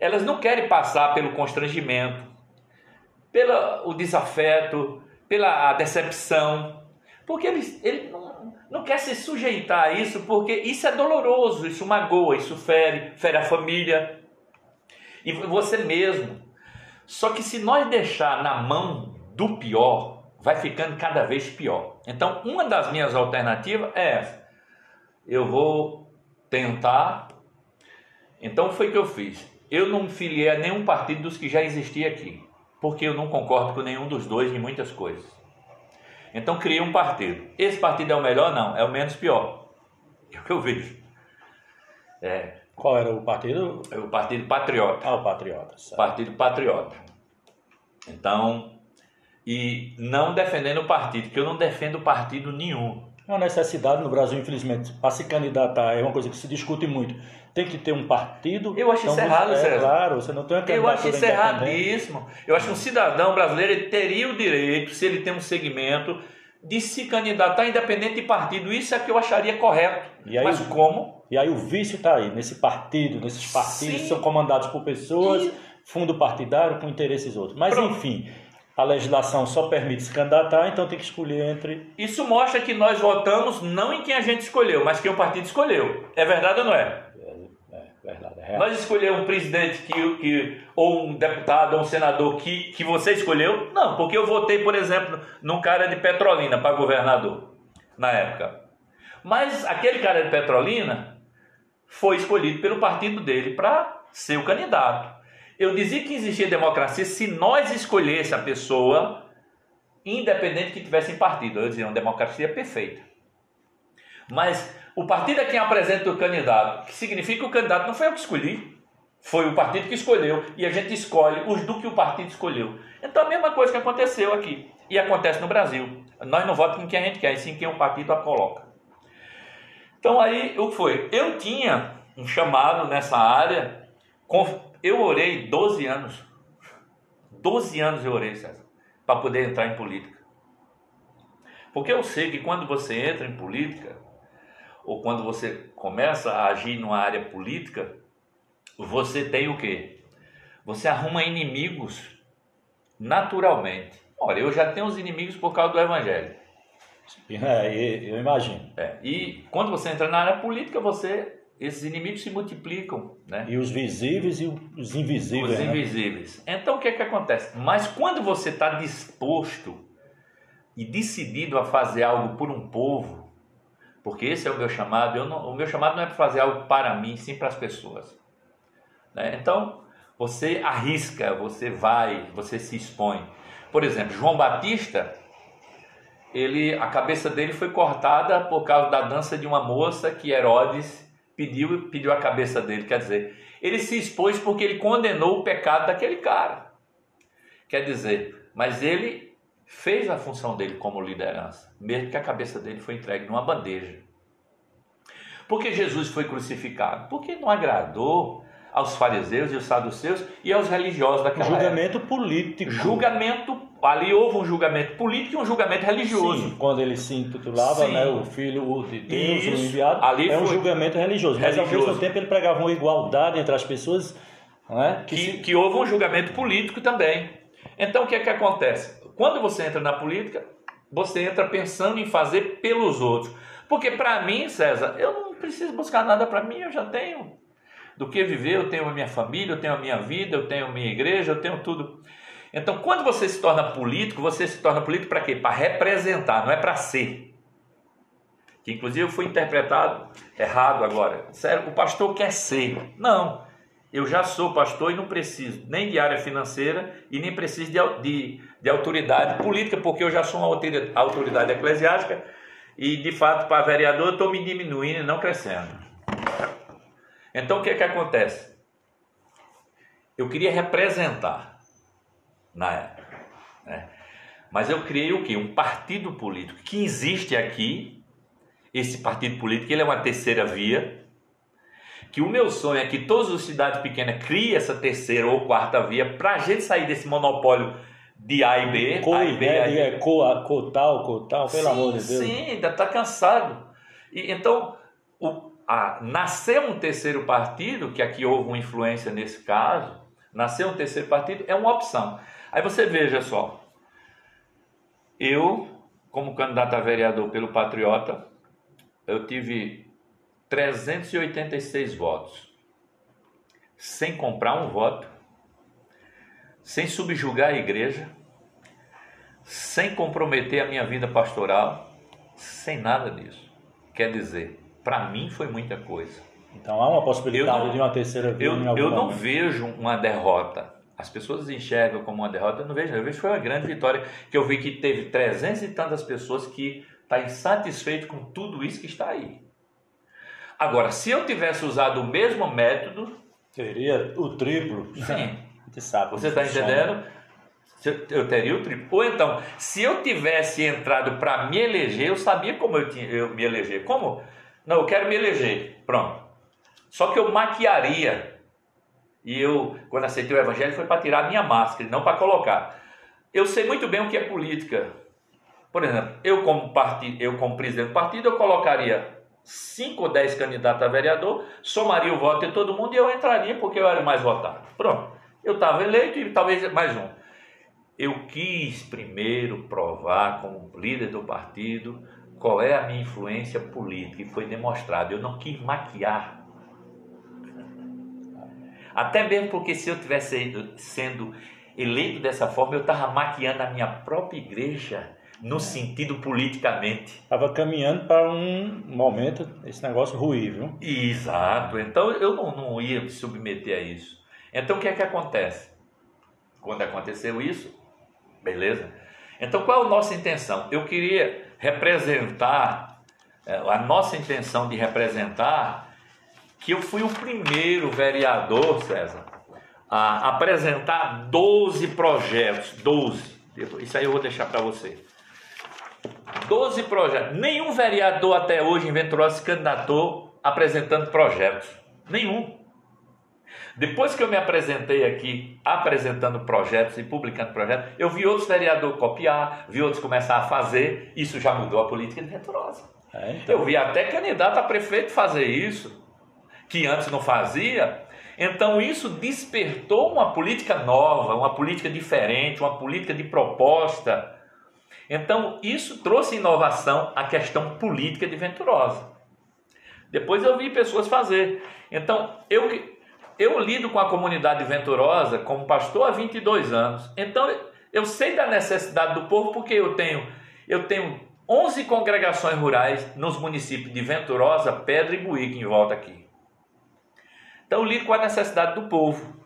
elas não querem passar pelo constrangimento, pelo desafeto, pela decepção, porque eles, ele não, não quer se sujeitar a isso, porque isso é doloroso, isso magoa, isso fere, fere a família e você mesmo. Só que se nós deixar na mão do pior, vai ficando cada vez pior. Então, uma das minhas alternativas é essa. Eu vou tentar. Então, foi o que eu fiz. Eu não filiei a nenhum partido dos que já existia aqui, porque eu não concordo com nenhum dos dois em muitas coisas. Então, criei um partido. Esse partido é o melhor? Não, é o menos pior. É o que eu vejo. É, qual era o partido? É o Partido Patriota. Ah, o Patriota. Certo. Partido Patriota. Então, e não defendendo o partido, que eu não defendo partido nenhum. É uma necessidade no Brasil, infelizmente, para se candidatar, é uma coisa que se discute muito. Tem que ter um partido. Eu acho então, isso errado, é, Claro, você não tem uma Eu acho isso erradíssimo. Eu acho que um cidadão brasileiro teria o direito, se ele tem um segmento, de se candidatar independente de partido. Isso é que eu acharia correto. Aí, Mas como? E aí o vício está aí, nesse partido, nesses partidos Sim. que são comandados por pessoas, e... fundo partidário com interesses outros. Mas Pronto. enfim, a legislação só permite se candidatar, então tem que escolher entre. Isso mostra que nós votamos não em quem a gente escolheu, mas quem o partido escolheu. É verdade ou não é? É Nós escolhemos um presidente que, que, ou um deputado ou um senador que, que você escolheu? Não, porque eu votei, por exemplo, num cara de Petrolina para governador, na época. Mas aquele cara de Petrolina foi escolhido pelo partido dele para ser o candidato. Eu dizia que existia democracia se nós escolhesse a pessoa, independente que tivesse em partido. Eu dizia uma democracia perfeita. Mas o partido é quem apresenta o candidato, que significa que o candidato não foi eu que escolhi, foi o partido que escolheu e a gente escolhe os do que o partido escolheu. Então a mesma coisa que aconteceu aqui e acontece no Brasil. Nós não votamos em quem a gente quer, e sim quem o partido a coloca. Então aí o que foi? Eu tinha um chamado nessa área, eu orei 12 anos. 12 anos eu orei, César, para poder entrar em política. Porque eu sei que quando você entra em política, ou quando você começa a agir numa área política, você tem o quê? Você arruma inimigos naturalmente. Olha, eu já tenho os inimigos por causa do evangelho. É, eu imagino. É, e quando você entra na área política, você esses inimigos se multiplicam, né? E os visíveis e os invisíveis. Os né? invisíveis. Então o que é que acontece? Mas quando você está disposto e decidido a fazer algo por um povo, porque esse é o meu chamado. Não, o meu chamado não é para fazer algo para mim, sim para as pessoas. Né? Então, você arrisca, você vai, você se expõe. Por exemplo, João Batista, ele, a cabeça dele foi cortada por causa da dança de uma moça que Herodes pediu, pediu a cabeça dele. Quer dizer, ele se expôs porque ele condenou o pecado daquele cara. Quer dizer, mas ele fez a função dele como liderança, mesmo que a cabeça dele foi entregue numa bandeja. Por que Jesus foi crucificado? Porque não agradou aos fariseus e aos saduceus e aos religiosos daquela julgamento época. político. Julgamento, ali houve um julgamento político e um julgamento religioso. Sim, quando ele se intitulava né, o filho de Deus, Isso, o enviado, ali é um julgamento religioso. Mas religioso. ao mesmo tempo ele pregava uma igualdade entre as pessoas. Né, que, que, se... que houve um julgamento político também. Então o que é que acontece? Quando você entra na política, você entra pensando em fazer pelos outros. Porque para mim, César, eu não preciso buscar nada para mim, eu já tenho do que viver, eu tenho a minha família, eu tenho a minha vida, eu tenho a minha igreja, eu tenho tudo. Então, quando você se torna político, você se torna político para quê? Para representar, não é para ser. Que inclusive foi interpretado errado agora. Sério, o pastor quer ser. Não. Eu já sou pastor e não preciso nem de área financeira e nem preciso de, de, de autoridade política, porque eu já sou uma autoridade eclesiástica e, de fato, para vereador eu estou me diminuindo e não crescendo. Então o que é que acontece? Eu queria representar na época, né? mas eu criei o que? Um partido político que existe aqui. Esse partido político ele é uma terceira via. Que o meu sonho é que todas as cidades pequenas criem essa terceira ou quarta via para a gente sair desse monopólio de A e B. Co, a e B, é, é, co, co tal, co tal, pelo sim, amor de Deus. Sim, ainda está cansado. E, então, o, a nascer um terceiro partido, que aqui houve uma influência nesse caso, nascer um terceiro partido é uma opção. Aí você veja só, eu, como candidato a vereador pelo Patriota, eu tive 386 votos, sem comprar um voto, sem subjugar a igreja, sem comprometer a minha vida pastoral, sem nada disso. Quer dizer, para mim foi muita coisa. Então há uma possibilidade não, de uma terceira via. Eu, eu não vejo uma derrota. As pessoas enxergam como uma derrota, eu não vejo. Eu vejo que foi uma grande vitória. Que eu vi que teve 300 e tantas pessoas que estão tá insatisfeitas com tudo isso que está aí. Agora, se eu tivesse usado o mesmo método. Teria o triplo. Sim. sabe, Você está entendendo? Eu teria o triplo. Ou então, se eu tivesse entrado para me eleger, eu sabia como eu, tinha, eu me eleger. Como? Não, eu quero me eleger. Pronto. Só que eu maquiaria. E eu, quando aceitei o evangelho, foi para tirar a minha máscara, não para colocar. Eu sei muito bem o que é política. Por exemplo, eu como, partido, eu como presidente do partido, eu colocaria 5 ou 10 candidatos a vereador, somaria o voto de todo mundo e eu entraria porque eu era o mais votado. Pronto. Eu estava eleito e talvez mais um. Eu quis primeiro provar como líder do partido qual é a minha influência política, e foi demonstrado. Eu não quis maquiar. Até mesmo porque se eu tivesse sendo eleito dessa forma, eu estava maquiando a minha própria igreja no sentido politicamente. Estava caminhando para um momento, esse negócio ruim, viu? Exato. Então eu não, não ia me submeter a isso. Então o que é que acontece? Quando aconteceu isso, beleza? Então qual é a nossa intenção? Eu queria representar, é, a nossa intenção de representar, que eu fui o primeiro vereador, César, a apresentar 12 projetos, 12. Isso aí eu vou deixar para você. 12 projetos. Nenhum vereador até hoje em Venturosa se candidatou apresentando projetos. Nenhum. Depois que eu me apresentei aqui apresentando projetos e publicando projetos, eu vi outros vereadores copiar, vi outros começar a fazer, isso já mudou a política de Venturosa. É, então... Eu vi até candidato a prefeito fazer isso, que antes não fazia. Então isso despertou uma política nova, uma política diferente, uma política de proposta. Então isso trouxe inovação à questão política de Venturosa. Depois eu vi pessoas fazer. Então eu eu lido com a comunidade venturosa como pastor há 22 anos. Então eu sei da necessidade do povo porque eu tenho eu tenho 11 congregações rurais nos municípios de Venturosa, Pedra e Buíque em volta aqui. Então eu lido com a necessidade do povo.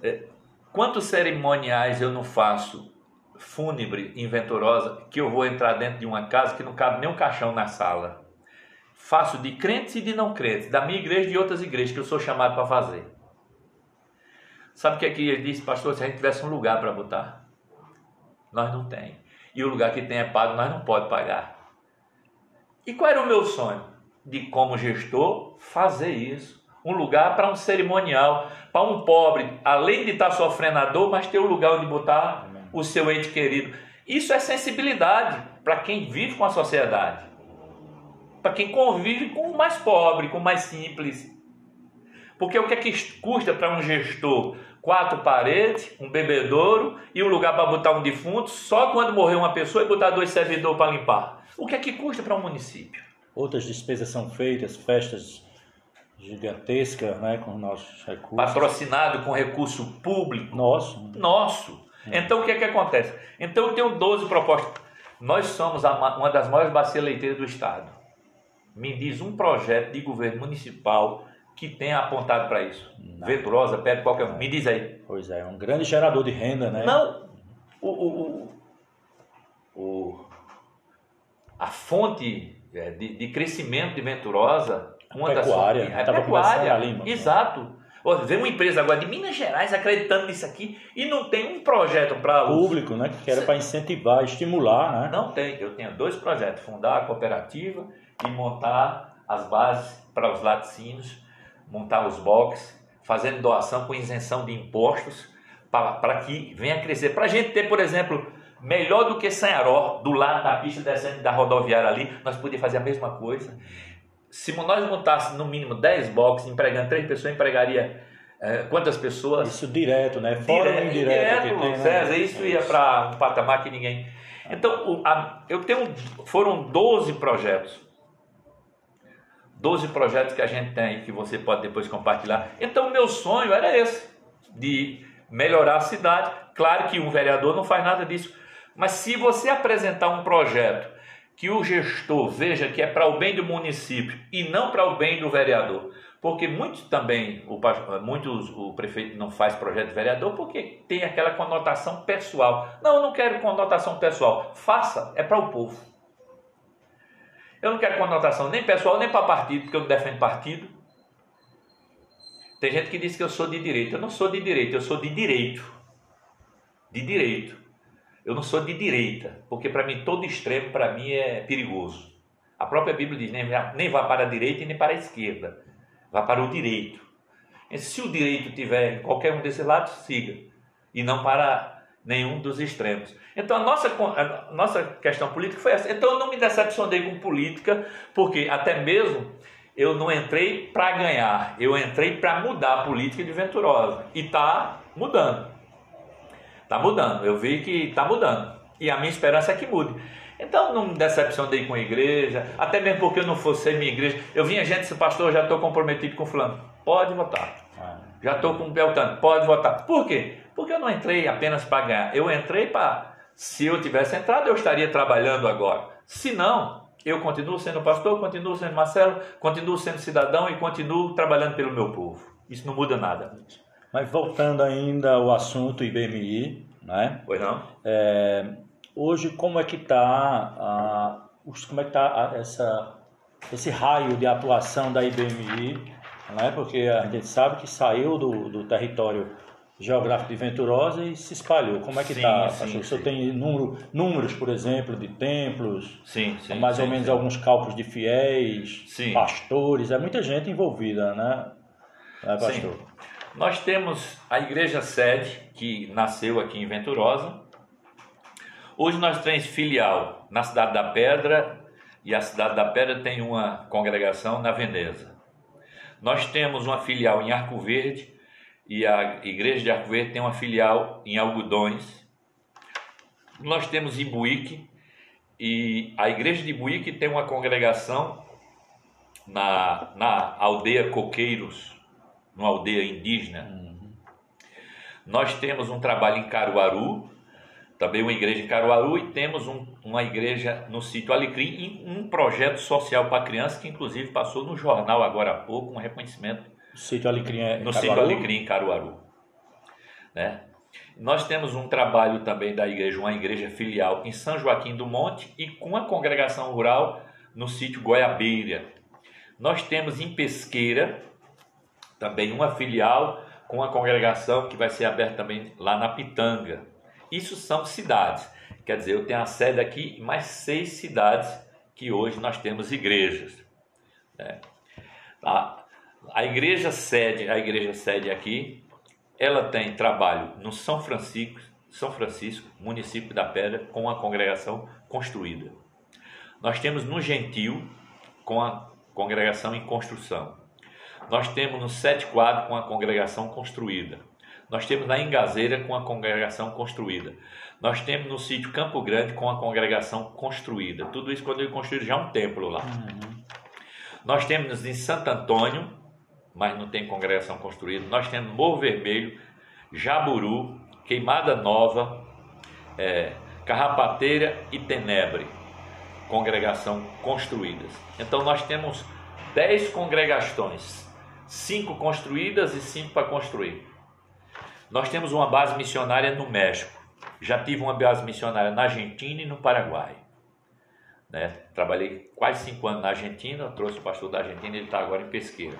É, quantos cerimoniais eu não faço fúnebre em Venturosa que eu vou entrar dentro de uma casa que não cabe nem um caixão na sala. Faço de crentes e de não crentes, da minha igreja e de outras igrejas que eu sou chamado para fazer. Sabe o que é que ele disse, pastor? Se a gente tivesse um lugar para botar, nós não tem. E o lugar que tem é pago, nós não pode pagar. E qual era o meu sonho? De como gestor fazer isso. Um lugar para um cerimonial, para um pobre, além de estar sofrendo a dor, mas ter um lugar onde botar o seu ente querido. Isso é sensibilidade para quem vive com a sociedade, para quem convive com o mais pobre, com o mais simples. Porque o que é que custa para um gestor? Quatro paredes, um bebedouro e um lugar para botar um defunto, só quando morrer uma pessoa e botar dois servidores para limpar. O que é que custa para um município? Outras despesas são feitas, festas gigantescas, né, com nossos recursos. Patrocinado com recurso público. Nosso. Nosso. Então o que é que acontece? Então eu tenho 12 propostas. Nós somos uma das maiores bacias leiteiras do Estado. Me diz um projeto de governo municipal que tenha apontado para isso. Não. Venturosa, perto qualquer um. Me diz aí. Pois é, um grande gerador de renda, né? Não. O, o, o, o a fonte é, de, de, crescimento de Venturosa, uma pecuária, das. É pecuária. Exato. Vem uma empresa agora de Minas Gerais acreditando nisso aqui e não tem um projeto para público, né? Que era para incentivar, estimular, né? Não tem. Eu tenho dois projetos: fundar a cooperativa e montar as bases para os laticínios, montar os boxes, fazendo doação com isenção de impostos para que venha crescer. Para a gente ter, por exemplo, melhor do que Sanharó, do lado da pista descendo da rodoviária ali, nós podíamos fazer a mesma coisa se nós montássemos no mínimo 10 boxes, empregando 3 pessoas, empregaria é, quantas pessoas? Isso direto, né? Fora direto, indireto. Direto, tem, né? César, né? isso ia para um patamar que ninguém. Então, o, a, eu tenho. Foram 12 projetos. 12 projetos que a gente tem que você pode depois compartilhar. Então, o meu sonho era esse, de melhorar a cidade. Claro que um vereador não faz nada disso. Mas se você apresentar um projeto que o gestor veja que é para o bem do município e não para o bem do vereador. Porque muitos também, o, muitos, o prefeito não faz projeto de vereador porque tem aquela conotação pessoal. Não, eu não quero conotação pessoal. Faça, é para o povo. Eu não quero conotação nem pessoal, nem para partido, porque eu não defendo partido. Tem gente que diz que eu sou de direita. Eu não sou de direita, eu sou de direito. De direito. Eu não sou de direita, porque para mim todo extremo para mim é perigoso. A própria Bíblia diz: nem vá, para a direita e nem para a esquerda, vá para o direito. E se o direito tiver em qualquer um desses lados, siga, e não para nenhum dos extremos. Então a nossa, a nossa questão política foi essa. Então eu não me decepcionei com política, porque até mesmo eu não entrei para ganhar, eu entrei para mudar a política de Venturosa. E está mudando. Está mudando, eu vi que está mudando. E a minha esperança é que mude. Então não me decepcionei com a igreja, até mesmo porque eu não fosse minha igreja. Eu vinha gente disse, pastor, já estou comprometido com fulano. Pode votar. Ah. Já estou com o Beltano, pode votar. Por quê? Porque eu não entrei apenas para ganhar. Eu entrei para. Se eu tivesse entrado, eu estaria trabalhando agora. Se não, eu continuo sendo pastor, continuo sendo Marcelo, continuo sendo cidadão e continuo trabalhando pelo meu povo. Isso não muda nada. Mas voltando ainda ao assunto IBMI, né? Pois não? É, hoje como é que está como é que tá essa esse raio de atuação da IBMI, né? Porque a gente sabe que saiu do, do território geográfico de Venturosa e se espalhou. Como é que está? O senhor tem número, números, por exemplo, de templos? Sim, sim. Mais sim, ou menos alguns cálculos de fiéis, sim. pastores, é muita gente envolvida, né? É, pastor? Sim. Nós temos a igreja sede, que nasceu aqui em Venturosa. Hoje nós temos filial na Cidade da Pedra, e a Cidade da Pedra tem uma congregação na Veneza. Nós temos uma filial em Arco Verde, e a igreja de Arco Verde tem uma filial em Algodões. Nós temos em Buíque, e a igreja de Buíque tem uma congregação na, na aldeia Coqueiros, numa aldeia indígena. Uhum. Nós temos um trabalho em Caruaru, também uma igreja em Caruaru, e temos um, uma igreja no sítio Alecrim e um projeto social para crianças que, inclusive, passou no jornal agora há pouco, um reconhecimento. O sítio Alecrim é No Caruaru? sítio Alecrim, em Caruaru. Né? Nós temos um trabalho também da igreja, uma igreja filial em São Joaquim do Monte e com a congregação rural no sítio Goiabeira. Nós temos em Pesqueira também uma filial com a congregação que vai ser aberta também lá na Pitanga. Isso são cidades. Quer dizer, eu tenho a sede aqui mais seis cidades que hoje nós temos igrejas. Né? A, a igreja sede, a igreja sede aqui, ela tem trabalho no São Francisco, São Francisco, município da Pedra, com a congregação construída. Nós temos no Gentil, com a congregação em construção. Nós temos no Sete Quadro, com a congregação construída. Nós temos na Engazeira, com a congregação construída. Nós temos no sítio Campo Grande, com a congregação construída. Tudo isso quando ele construído já um templo lá. Uhum. Nós temos em Santo Antônio, mas não tem congregação construída. Nós temos Morro Vermelho, Jaburu, Queimada Nova, é, Carrapateira e Tenebre, congregação construídas. Então nós temos dez congregações, cinco construídas e cinco para construir. Nós temos uma base missionária no México. Já tive uma base missionária na Argentina e no Paraguai. Né? Trabalhei quase cinco anos na Argentina, trouxe o pastor da Argentina, ele está agora em Pesqueira.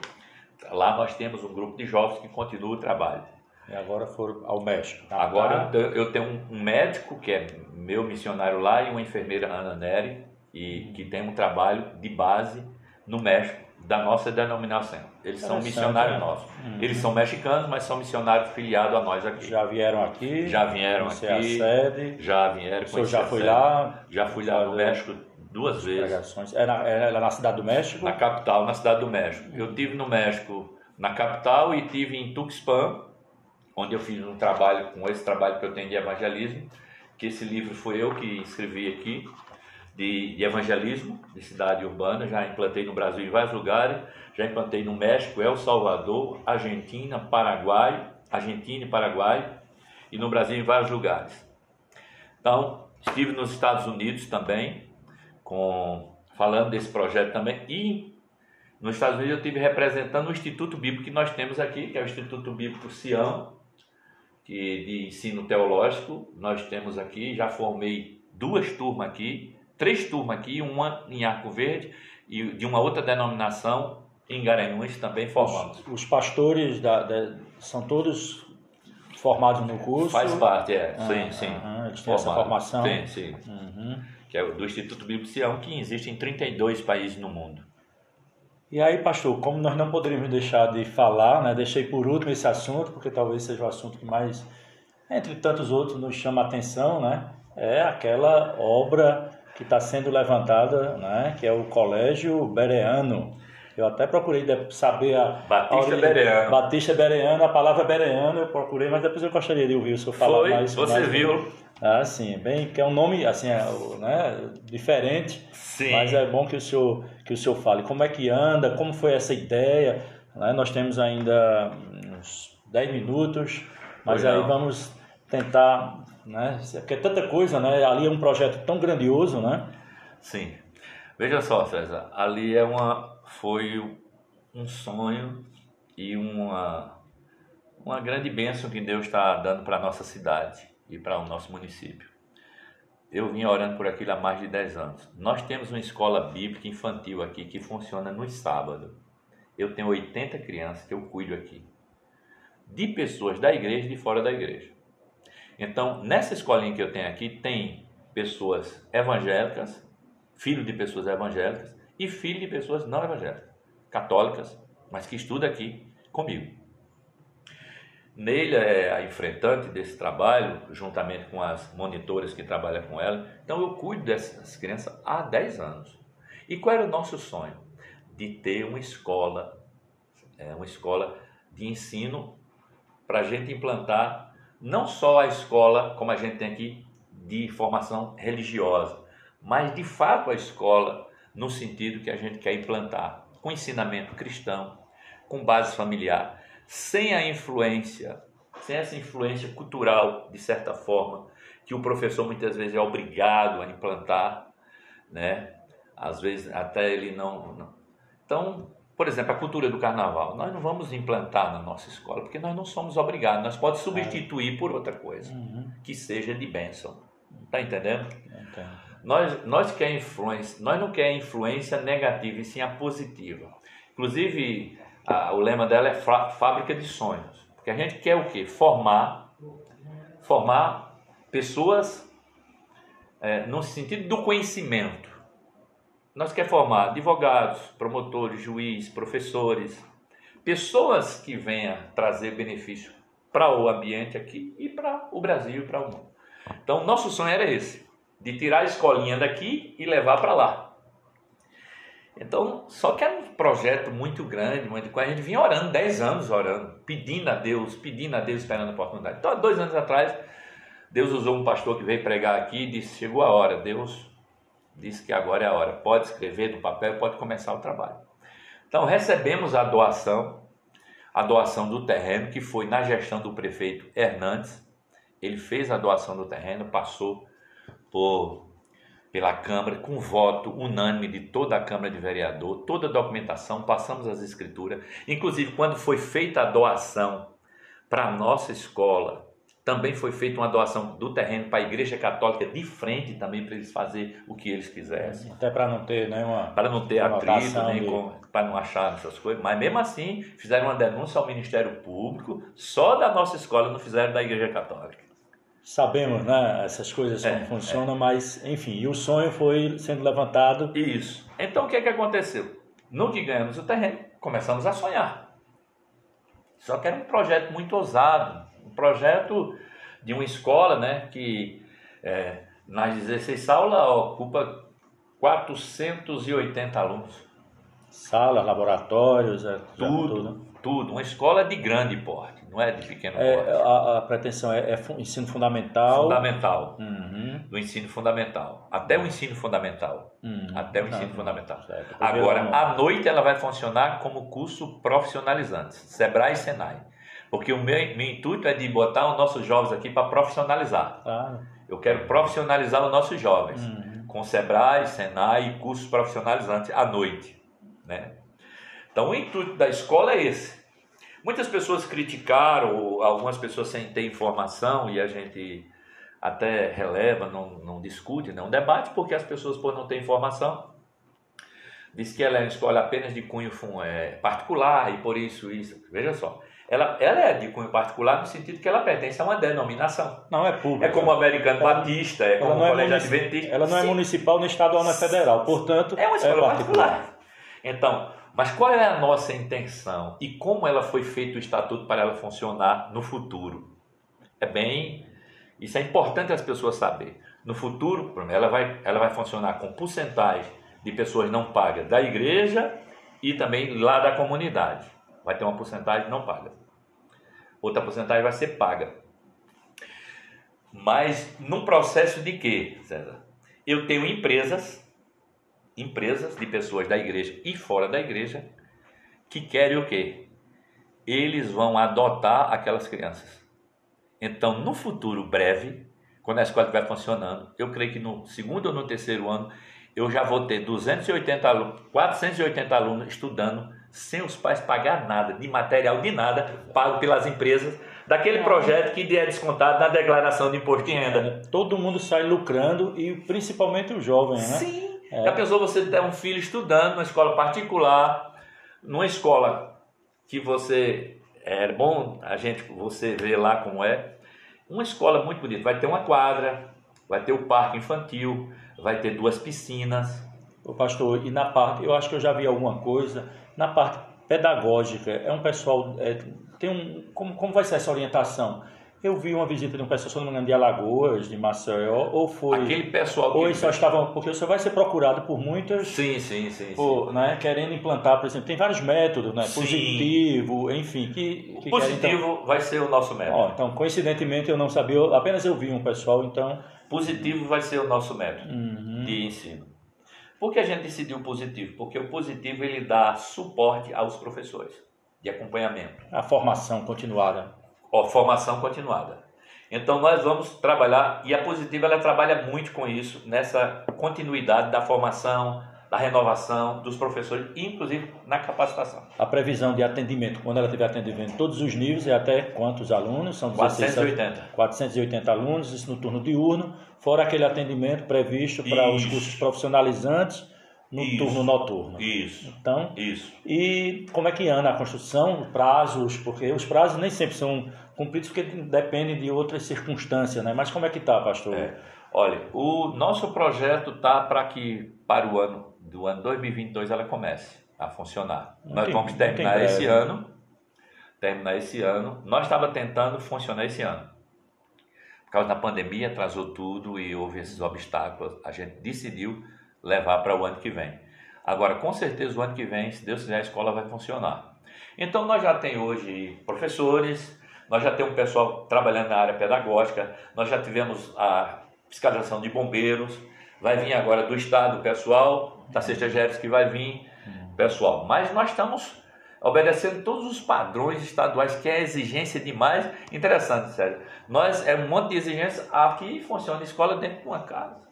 Lá nós temos um grupo de jovens que continua o trabalho. E agora foram ao México. Tá? Agora eu tenho um médico que é meu missionário lá e uma enfermeira Ana Neri, e que tem um trabalho de base no México da nossa denominação. Eles são missionários né? nossos. Uhum. Eles são mexicanos, mas são missionários filiados a nós aqui. Já vieram aqui? Já vieram aqui. A sede. Já vieram. O senhor já foi lá? Já fui lá no México duas vezes. É na, é na cidade do México? Na capital, na cidade do México. Eu tive no México, na capital, e tive em Tuxpan, onde eu fiz um trabalho com esse trabalho que eu tenho de evangelismo, que esse livro foi eu que escrevi aqui de, de, evangelismo de cidade urbana, já implantei no Brasil em vários lugares, já implantei no México, El Salvador, Argentina, Paraguai, Argentina e Paraguai, e no Brasil em vários lugares. Então, estive nos Estados Unidos também, com, falando desse projeto também, e nos Estados Unidos eu estive representando o Instituto Bíblico que nós temos aqui, que é o Instituto Bíblico Sião, que de ensino teológico, nós temos aqui, já formei duas turmas aqui, três turmas aqui, uma em Arco Verde e de uma outra denominação em Garanhuns também formamos. Os, os pastores da, da, são todos formados no curso? Faz parte, é. Ah, sim, sim. eles têm essa formação? Sim, sim. Uhum. Que é do Instituto Bíblico Sião, que existe em 32 países no mundo. E aí, pastor, como nós não poderíamos deixar de falar, né, deixei por último esse assunto, porque talvez seja o assunto que mais, entre tantos outros, nos chama a atenção, né? É aquela obra que está sendo levantada, né, que é o Colégio Bereano. Eu até procurei saber a. Batista a Bereano. Batista Bereano, a palavra Bereano eu procurei, mas depois eu gostaria de ouvir o senhor falar Foi, mais. Você mais viu. Ah, sim, bem, que é um nome assim, é, né, diferente, sim. mas é bom que o senhor que o senhor fale como é que anda, como foi essa ideia. Né? Nós temos ainda uns 10 minutos, mas aí vamos tentar né? Porque é tanta coisa, né? Ali é um projeto tão grandioso, né? Sim. Veja só, César, ali é uma, foi um sonho e uma, uma grande bênção que Deus está dando para a nossa cidade e para o nosso município. Eu vim orando por aquilo há mais de 10 anos. Nós temos uma escola bíblica infantil aqui que funciona nos sábados. Eu tenho 80 crianças que eu cuido aqui. De pessoas da igreja e de fora da igreja. Então, nessa escolinha que eu tenho aqui, tem pessoas evangélicas, filho de pessoas evangélicas e filho de pessoas não evangélicas, católicas, mas que estuda aqui comigo. Neila é a enfrentante desse trabalho, juntamente com as monitoras que trabalham com ela. Então eu cuido dessas crianças há 10 anos. E qual era o nosso sonho? De ter uma escola, é, uma escola de ensino para a gente implantar não só a escola, como a gente tem aqui, de formação religiosa, mas de fato a escola no sentido que a gente quer implantar, com ensinamento cristão, com base familiar, sem a influência, sem essa influência cultural, de certa forma, que o professor muitas vezes é obrigado a implantar, né? Às vezes até ele não. não. Então, por exemplo, a cultura do carnaval, nós não vamos implantar na nossa escola, porque nós não somos obrigados, nós podemos substituir por outra coisa, uhum. que seja de bênção. Está entendendo? Entendo. Nós, nós, quer influência, nós não quer influência negativa, e sim a positiva. Inclusive, a, o lema dela é fábrica de sonhos. Porque a gente quer o quê? Formar, formar pessoas é, no sentido do conhecimento. Nós quer formar advogados, promotores, juízes, professores, pessoas que venham trazer benefício para o ambiente aqui e para o Brasil e para o mundo. Então, nosso sonho era esse, de tirar a escolinha daqui e levar para lá. Então, só que era um projeto muito grande, muito a gente vinha orando, 10 anos orando, pedindo a Deus, pedindo a Deus, esperando a oportunidade. Então, há dois anos atrás, Deus usou um pastor que veio pregar aqui e disse: chegou a hora, Deus disse que agora é a hora, pode escrever no papel, pode começar o trabalho. Então, recebemos a doação, a doação do terreno, que foi na gestão do prefeito Hernandes, ele fez a doação do terreno, passou por, pela Câmara com voto unânime de toda a Câmara de Vereador, toda a documentação, passamos as escrituras. Inclusive, quando foi feita a doação para a nossa escola, também foi feita uma doação do terreno para a Igreja Católica de frente também para eles fazer o que eles quisessem. Até para não ter nenhuma né, para não ter atrito, nem de... para não achar essas coisas. Mas mesmo assim fizeram uma denúncia ao Ministério Público. Só da nossa escola não fizeram da Igreja Católica sabemos, né, essas coisas como é, funcionam, é. mas enfim, e o sonho foi sendo levantado. Isso. Então o que é que aconteceu? No que ganhamos o terreno, começamos a sonhar. Só que era um projeto muito ousado, um projeto de uma escola, né, que é, nas 16 salas ocupa 480 alunos. Salas, laboratórios, é, tudo, tudo, tudo. Uma escola de grande porte não é de pequeno é, porte. A, a pretensão é, é, ensino fundamental. Fundamental. Uhum. Do ensino fundamental. Até o ensino fundamental. Uhum. Até o ensino fundamental. Certo. Agora, à noite ela vai funcionar como curso profissionalizante. Sebrae e Senai. Porque o meu, meu intuito é de botar os nossos jovens aqui para profissionalizar. Claro. Eu quero profissionalizar os nossos jovens. Uhum. Com Sebrae, Senai e cursos profissionalizantes à noite. Né? Então, o intuito da escola é esse Muitas pessoas criticaram, algumas pessoas sem ter informação, e a gente até releva, não, não discute, não debate, porque as pessoas, por não ter informação, diz que ela é uma escola apenas de cunho é, particular e por isso, isso. Veja só, ela, ela é de cunho particular no sentido que ela pertence a uma denominação. Não é pública. É como o americano ela, batista, é como o é colégio adventista. Ela não é municipal, nem estadual, nem federal. Portanto, é uma escola é particular. particular. Então, mas qual é a nossa intenção e como ela foi feito o estatuto para ela funcionar no futuro? É bem, isso é importante as pessoas saber. No futuro, ela vai, ela vai funcionar com porcentagem de pessoas não pagas da igreja e também lá da comunidade. Vai ter uma porcentagem não paga. Outra porcentagem vai ser paga. Mas num processo de quê, César? Eu tenho empresas empresas de pessoas da igreja e fora da igreja que querem o quê? Eles vão adotar aquelas crianças. Então, no futuro breve, quando a escola estiver funcionando, eu creio que no segundo ou no terceiro ano, eu já vou ter 280 alunos, 480 alunos estudando sem os pais pagar nada, de material, de nada, pago pelas empresas, daquele projeto que é descontado na declaração de imposto de renda. Todo mundo sai lucrando e principalmente os jovens, né? Sim. É. Já pensou você ter um filho estudando numa escola particular, numa escola que você é bom a gente você ver lá como é, uma escola muito bonita, vai ter uma quadra, vai ter o parque infantil, vai ter duas piscinas. O pastor, e na parte, eu acho que eu já vi alguma coisa, na parte pedagógica, é um pessoal, é, tem um, como, como vai ser essa orientação? Eu vi uma visita de um pessoal, se não me engano, de Alagoas, de Maceió, ou foi. Aquele pessoal que. Ou só estavam. Porque você vai ser procurado por muitas. Sim, sim, sim. Por, sim. Né, querendo implantar, por exemplo, tem vários métodos, né? Sim. Positivo, enfim. Que, que positivo querem, então... vai ser o nosso método. Ó, então, coincidentemente, eu não sabia, apenas eu vi um pessoal, então. Positivo vai ser o nosso método uhum. de ensino. Por que a gente decidiu positivo? Porque o positivo ele dá suporte aos professores de acompanhamento. A formação continuada ó, formação continuada. Então nós vamos trabalhar e a positiva ela trabalha muito com isso nessa continuidade da formação, da renovação dos professores, inclusive na capacitação. A previsão de atendimento, quando ela tiver atendimento todos os níveis, é até quantos alunos? São 480. 480 alunos, isso no turno diurno, fora aquele atendimento previsto para os cursos profissionalizantes no isso, turno noturno. Isso. Então, isso. E como é que anda a construção, prazos, porque os prazos nem sempre são cumpridos porque dependem de outras circunstâncias, né? Mas como é que está, pastor? É. Olha, o nosso projeto está para que para o ano do ano 2022 ela comece a funcionar. Não Nós tem, vamos terminar esse ano, terminar esse ano. Nós estava tentando funcionar esse ano. Por causa da pandemia atrasou tudo e houve esses obstáculos. A gente decidiu levar para o ano que vem. Agora, com certeza, o ano que vem, se Deus quiser, a escola vai funcionar. Então, nós já tem hoje professores, nós já temos um pessoal trabalhando na área pedagógica, nós já tivemos a fiscalização de bombeiros, vai vir agora do Estado pessoal, da CESTEGERES que vai vir pessoal. Mas nós estamos obedecendo todos os padrões estaduais, que é exigência demais. Interessante, sério. Nós, é um monte de exigência, aqui funciona a escola dentro de uma casa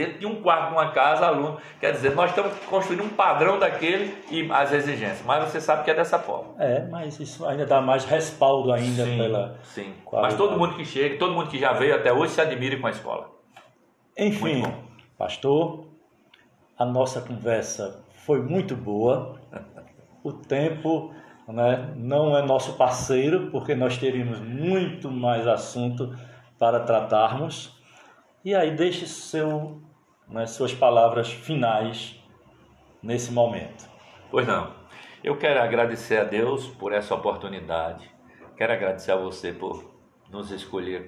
dentro de um quarto de uma casa, aluno. Quer dizer, nós estamos construindo um padrão daquele e as exigências, mas você sabe que é dessa forma. É, mas isso ainda dá mais respaldo ainda sim, pela. Sim. Mas todo mundo que chega, todo mundo que já veio até hoje se admira com a escola. Enfim, pastor, a nossa conversa foi muito boa. O tempo né, não é nosso parceiro, porque nós teríamos muito mais assunto para tratarmos. E aí deixe seu, né, suas palavras finais nesse momento. Pois não. Eu quero agradecer a Deus por essa oportunidade. Quero agradecer a você por nos escolher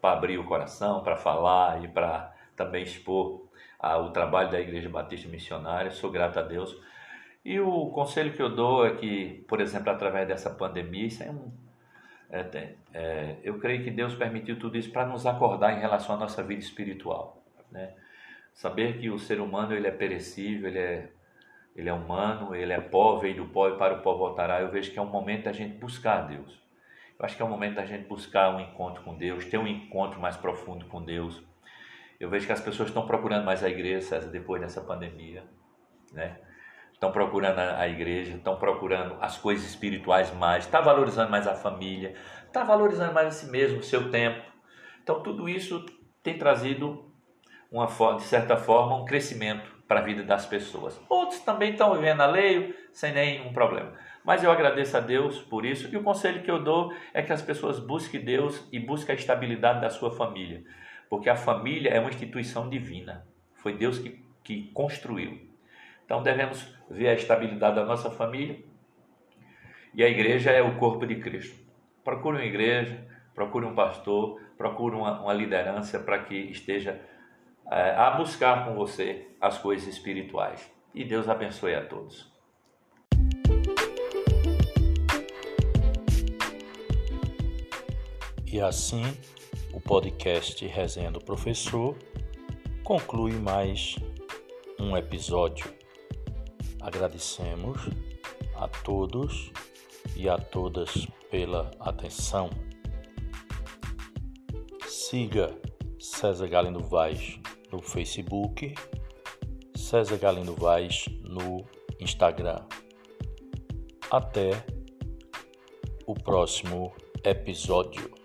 para abrir o coração, para falar e para também expor ah, o trabalho da Igreja Batista Missionária. Sou grato a Deus. E o conselho que eu dou é que, por exemplo, através dessa pandemia, isso é um é, é, eu creio que Deus permitiu tudo isso para nos acordar em relação à nossa vida espiritual. Né? Saber que o ser humano ele é perecível, ele é, ele é humano, ele é pó, veio do pó e para o pó voltará. Eu vejo que é um momento da gente buscar Deus. Eu acho que é um momento da gente buscar um encontro com Deus, ter um encontro mais profundo com Deus. Eu vejo que as pessoas estão procurando mais a igreja, César, depois dessa pandemia. Né? Estão procurando a igreja, estão procurando as coisas espirituais mais, está valorizando mais a família, está valorizando mais a si mesmo, o seu tempo. Então tudo isso tem trazido uma de certa forma um crescimento para a vida das pessoas. Outros também estão vivendo a lei sem nenhum problema. Mas eu agradeço a Deus por isso e o conselho que eu dou é que as pessoas busquem Deus e busquem a estabilidade da sua família, porque a família é uma instituição divina. Foi Deus que, que construiu. Então devemos ver a estabilidade da nossa família e a igreja é o corpo de Cristo. Procure uma igreja, procure um pastor, procure uma, uma liderança para que esteja é, a buscar com você as coisas espirituais. E Deus abençoe a todos. E assim, o podcast Resenha do Professor conclui mais um episódio. Agradecemos a todos e a todas pela atenção. Siga César Galindo Vaz no Facebook, César Galindo Vaz no Instagram. Até o próximo episódio.